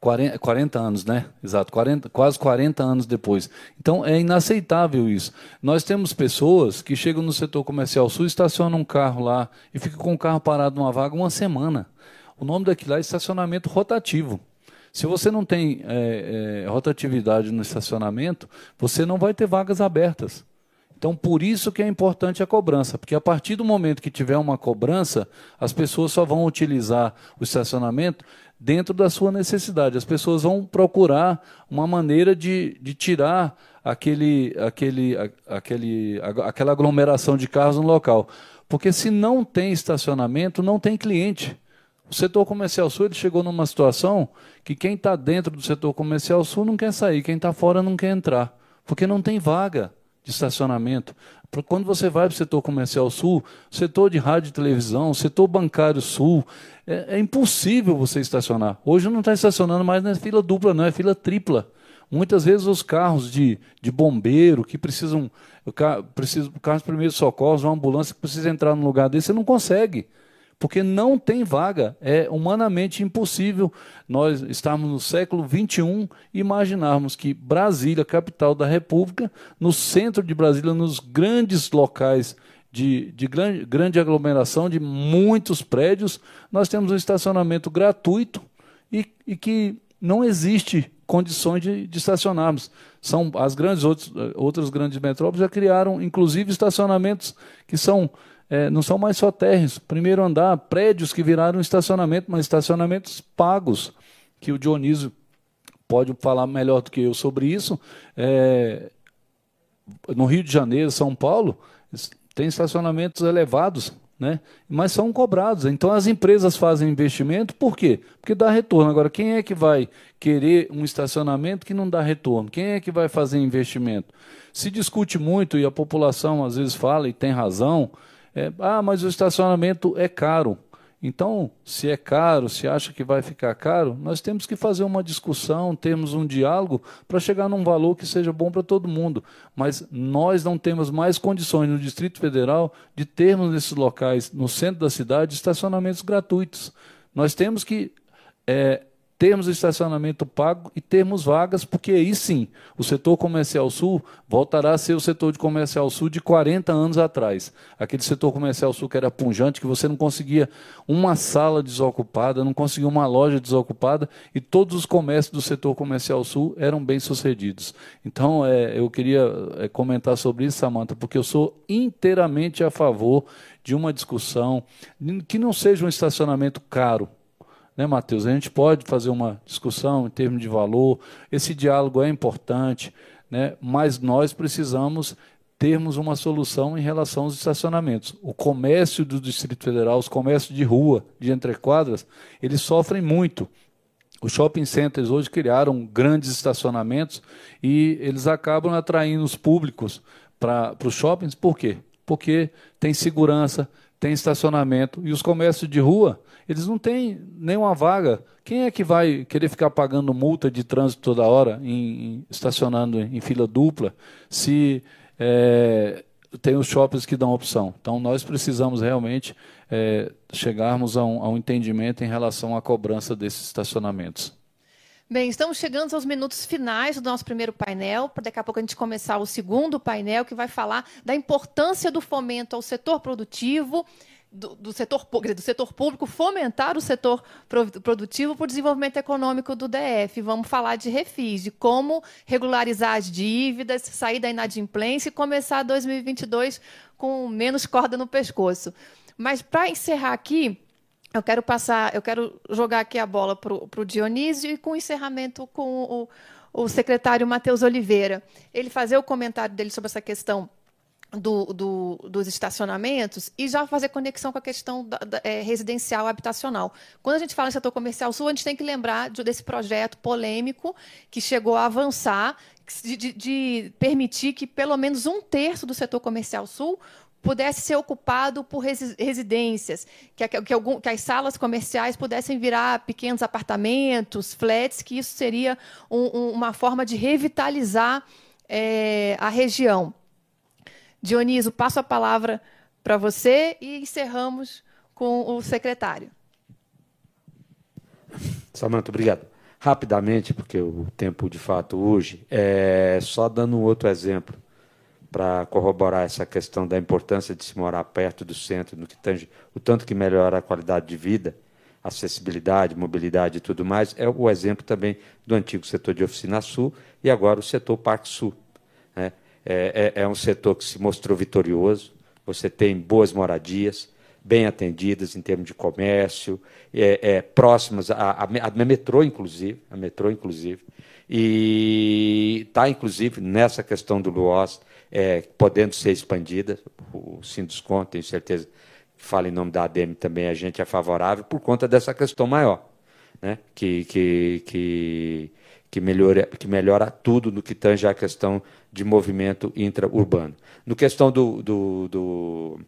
40, 40 anos, né? Exato, 40, quase 40 anos depois. Então é inaceitável isso. Nós temos pessoas que chegam no setor comercial sul, estacionam um carro lá e ficam com o carro parado numa vaga uma semana. O nome daquilo lá é estacionamento rotativo. Se você não tem é, é, rotatividade no estacionamento, você não vai ter vagas abertas. Então, por isso que é importante a cobrança, porque a partir do momento que tiver uma cobrança, as pessoas só vão utilizar o estacionamento dentro da sua necessidade. As pessoas vão procurar uma maneira de, de tirar aquele, aquele, aquele, aquela aglomeração de carros no local. Porque se não tem estacionamento, não tem cliente. O setor comercial sul ele chegou numa situação que quem está dentro do setor comercial sul não quer sair, quem está fora não quer entrar, porque não tem vaga de estacionamento. Quando você vai para o setor comercial sul, setor de rádio e televisão, setor bancário sul, é, é impossível você estacionar. Hoje não está estacionando mais na fila dupla, não, é fila tripla. Muitas vezes os carros de, de bombeiro que precisam, o carro, precisa, carros de primeiros socorros, uma ambulância que precisa entrar no lugar desse, você não consegue porque não tem vaga. É humanamente impossível nós estarmos no século XXI e imaginarmos que Brasília, capital da República, no centro de Brasília, nos grandes locais de, de grande, grande aglomeração, de muitos prédios, nós temos um estacionamento gratuito e, e que não existe condições de, de, estacionarmos. São as grandes outros, outras grandes metrópoles já criaram, inclusive, estacionamentos que são é, não são mais só térreos, primeiro andar, prédios que viraram estacionamento, mas estacionamentos pagos, que o Dionísio pode falar melhor do que eu sobre isso. É, no Rio de Janeiro, São Paulo, tem estacionamentos elevados, né? mas são cobrados. Então as empresas fazem investimento, por quê? Porque dá retorno. Agora, quem é que vai querer um estacionamento que não dá retorno? Quem é que vai fazer investimento? Se discute muito, e a população às vezes fala, e tem razão, é, ah, mas o estacionamento é caro. Então, se é caro, se acha que vai ficar caro, nós temos que fazer uma discussão, termos um diálogo para chegar num valor que seja bom para todo mundo. Mas nós não temos mais condições no Distrito Federal de termos nesses locais, no centro da cidade, estacionamentos gratuitos. Nós temos que é, termos estacionamento pago e termos vagas, porque aí sim o setor comercial sul voltará a ser o setor de comercial sul de 40 anos atrás. Aquele setor comercial sul que era punjante, que você não conseguia uma sala desocupada, não conseguia uma loja desocupada e todos os comércios do setor comercial sul eram bem sucedidos. Então é, eu queria é, comentar sobre isso, Samanta, porque eu sou inteiramente a favor de uma discussão que não seja um estacionamento caro né, Matheus? A gente pode fazer uma discussão em termos de valor, esse diálogo é importante, né, mas nós precisamos termos uma solução em relação aos estacionamentos. O comércio do Distrito Federal, os comércios de rua, de entrequadras, eles sofrem muito. Os shopping centers hoje criaram grandes estacionamentos e eles acabam atraindo os públicos para os shoppings. Por quê? Porque tem segurança, tem estacionamento e os comércios de rua, eles não têm nenhuma vaga. Quem é que vai querer ficar pagando multa de trânsito toda hora, em, em, estacionando em fila dupla, se é, tem os shoppings que dão opção. Então, nós precisamos realmente é, chegarmos a um, a um entendimento em relação à cobrança desses estacionamentos. Bem, estamos chegando aos minutos finais do nosso primeiro painel, daqui a pouco a gente começar o segundo painel, que vai falar da importância do fomento ao setor produtivo, do, do, setor, do setor público fomentar o setor produtivo para o desenvolvimento econômico do DF. Vamos falar de refis, de como regularizar as dívidas, sair da inadimplência e começar 2022 com menos corda no pescoço. Mas para encerrar aqui, eu quero passar, eu quero jogar aqui a bola para o Dionísio e com encerramento com o, o secretário Matheus Oliveira. Ele fazer o comentário dele sobre essa questão do, do, dos estacionamentos e já fazer conexão com a questão da, da, é, residencial habitacional. Quando a gente fala em setor comercial sul, a gente tem que lembrar de, desse projeto polêmico que chegou a avançar, de, de, de permitir que pelo menos um terço do setor comercial sul pudesse ser ocupado por residências, que, que, algum, que, as salas comerciais pudessem virar pequenos apartamentos, flats, que isso seria um, um, uma forma de revitalizar é, a região. Dioniso, passo a palavra para você e encerramos com o secretário. Samanta, obrigado. Rapidamente, porque o tempo de fato hoje, é só dando um outro exemplo para corroborar essa questão da importância de se morar perto do centro, no que tange o tanto que melhora a qualidade de vida, acessibilidade, mobilidade e tudo mais, é o exemplo também do antigo setor de oficina sul e agora o setor Parque Sul. É, é, é um setor que se mostrou vitorioso. Você tem boas moradias, bem atendidas em termos de comércio, é, é, próximas à, à, metrô, inclusive, a metrô, inclusive, e está, inclusive, nessa questão do LUOS, é, podendo ser expandida. O Sinduscon, tenho certeza que fala em nome da ADM também, a gente é favorável por conta dessa questão maior, né? que, que, que, que, melhora, que melhora tudo no que tange a questão de movimento intraurbano. No questão do, do, do,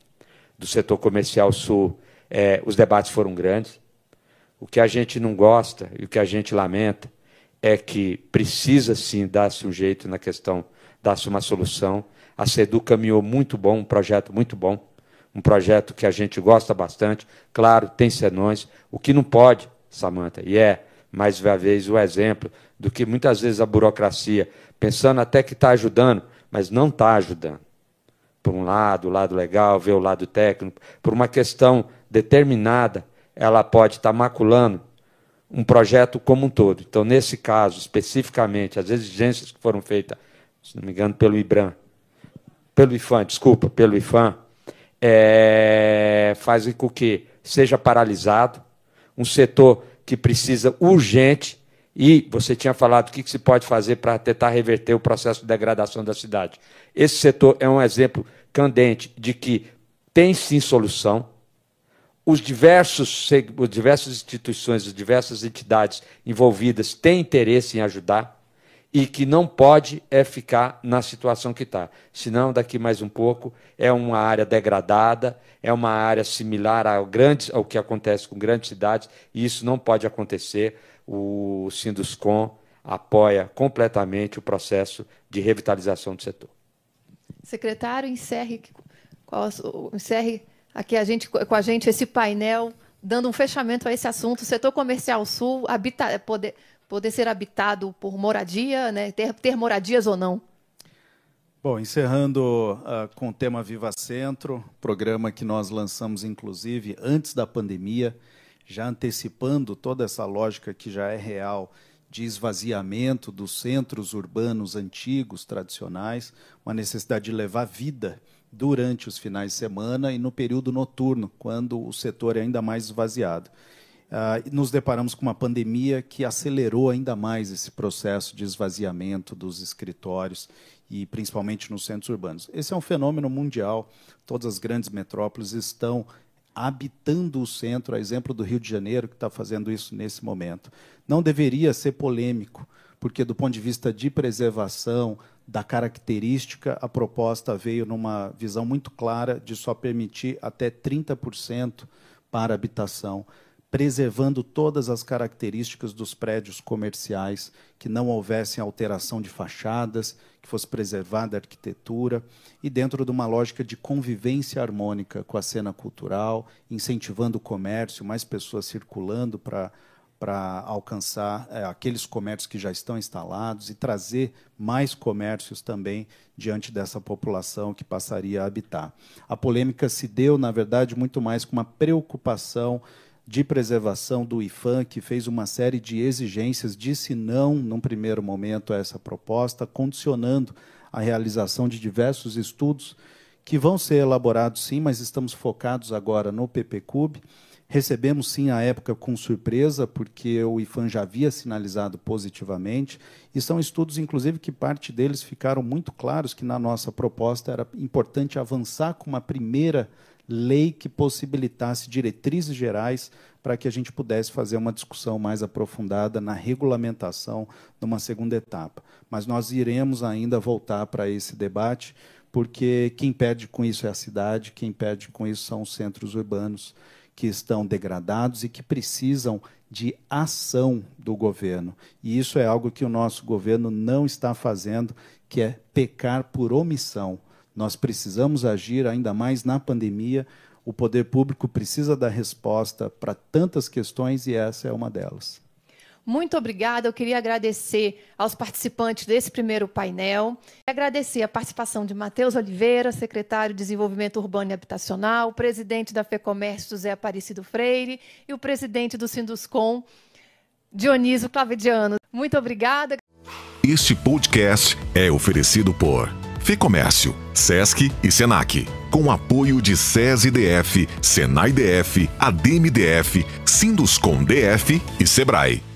do setor comercial sul, é, os debates foram grandes. O que a gente não gosta e o que a gente lamenta é que precisa sim dar-se um jeito na questão, dar-se uma solução. A SEDU caminhou muito bom, um projeto muito bom, um projeto que a gente gosta bastante. Claro, tem senões. O que não pode, Samanta, e é, mais uma vez, o exemplo do que muitas vezes a burocracia pensando até que está ajudando, mas não está ajudando. Por um lado, o lado legal, ver o lado técnico, por uma questão determinada, ela pode estar tá maculando um projeto como um todo. Então, nesse caso, especificamente, as exigências que foram feitas, se não me engano, pelo IBRAM, pelo IFAM, desculpa, pelo IFAM, é, fazem com que seja paralisado um setor que precisa urgente e você tinha falado o que se pode fazer para tentar reverter o processo de degradação da cidade. Esse setor é um exemplo candente de que tem sim solução. Os diversos, as diversas instituições, as diversas entidades envolvidas têm interesse em ajudar e que não pode é ficar na situação que está. Senão, daqui mais um pouco, é uma área degradada, é uma área similar ao, grandes, ao que acontece com grandes cidades, e isso não pode acontecer o Sinduscom apoia completamente o processo de revitalização do setor. Secretário, encerre, qual, encerre aqui a gente, com a gente esse painel, dando um fechamento a esse assunto. O setor comercial sul habita, poder, poder ser habitado por moradia, né, ter, ter moradias ou não. Bom, encerrando uh, com o tema Viva Centro, programa que nós lançamos, inclusive, antes da pandemia, já antecipando toda essa lógica que já é real de esvaziamento dos centros urbanos antigos, tradicionais, uma necessidade de levar vida durante os finais de semana e no período noturno, quando o setor é ainda mais esvaziado. uh, nos deparamos com uma pandemia que acelerou ainda mais esse processo de esvaziamento dos escritórios e principalmente nos centros urbanos. Esse é um fenômeno mundial. Todas as grandes metrópoles estão habitando o centro, a exemplo do Rio de Janeiro, que está fazendo isso nesse momento. Não deveria ser polêmico, porque, do ponto de vista de preservação, da característica, a proposta veio numa visão muito clara de só permitir até 30% para habitação, preservando todas as características dos prédios comerciais, que não houvessem alteração de fachadas, que fosse preservada a arquitetura, e dentro de uma lógica de convivência harmônica com a cena cultural, incentivando o comércio, mais pessoas circulando para para alcançar é, aqueles comércios que já estão instalados e trazer mais comércios também diante dessa população que passaria a habitar. A polêmica se deu, na verdade, muito mais com uma preocupação de preservação do IFAM, que fez uma série de exigências, disse não, num primeiro momento, a essa proposta, condicionando a realização de diversos estudos que vão ser elaborados, sim, mas estamos focados agora no PPCUB Recebemos sim a época com surpresa, porque o IFAM já havia sinalizado positivamente, e são estudos, inclusive, que parte deles ficaram muito claros que na nossa proposta era importante avançar com uma primeira lei que possibilitasse diretrizes gerais para que a gente pudesse fazer uma discussão mais aprofundada na regulamentação numa segunda etapa. Mas nós iremos ainda voltar para esse debate, porque quem perde com isso é a cidade, quem perde com isso são os centros urbanos que estão degradados e que precisam de ação do governo. E isso é algo que o nosso governo não está fazendo, que é pecar por omissão. Nós precisamos agir ainda mais na pandemia. O poder público precisa dar resposta para tantas questões e essa é uma delas. Muito obrigada. Eu queria agradecer aos participantes desse primeiro painel. Agradecer a participação de Matheus Oliveira, secretário de Desenvolvimento Urbano e Habitacional, o presidente da FEComércio, José Aparecido Freire, e o presidente do Sinduscom, Dionísio Clavediano. Muito obrigada. Este podcast é oferecido por FEComércio, SESC e SENAC, com apoio de SESI-DF, SENAI-DF, ADEME-DF, Sinduscom-DF e SEBRAE.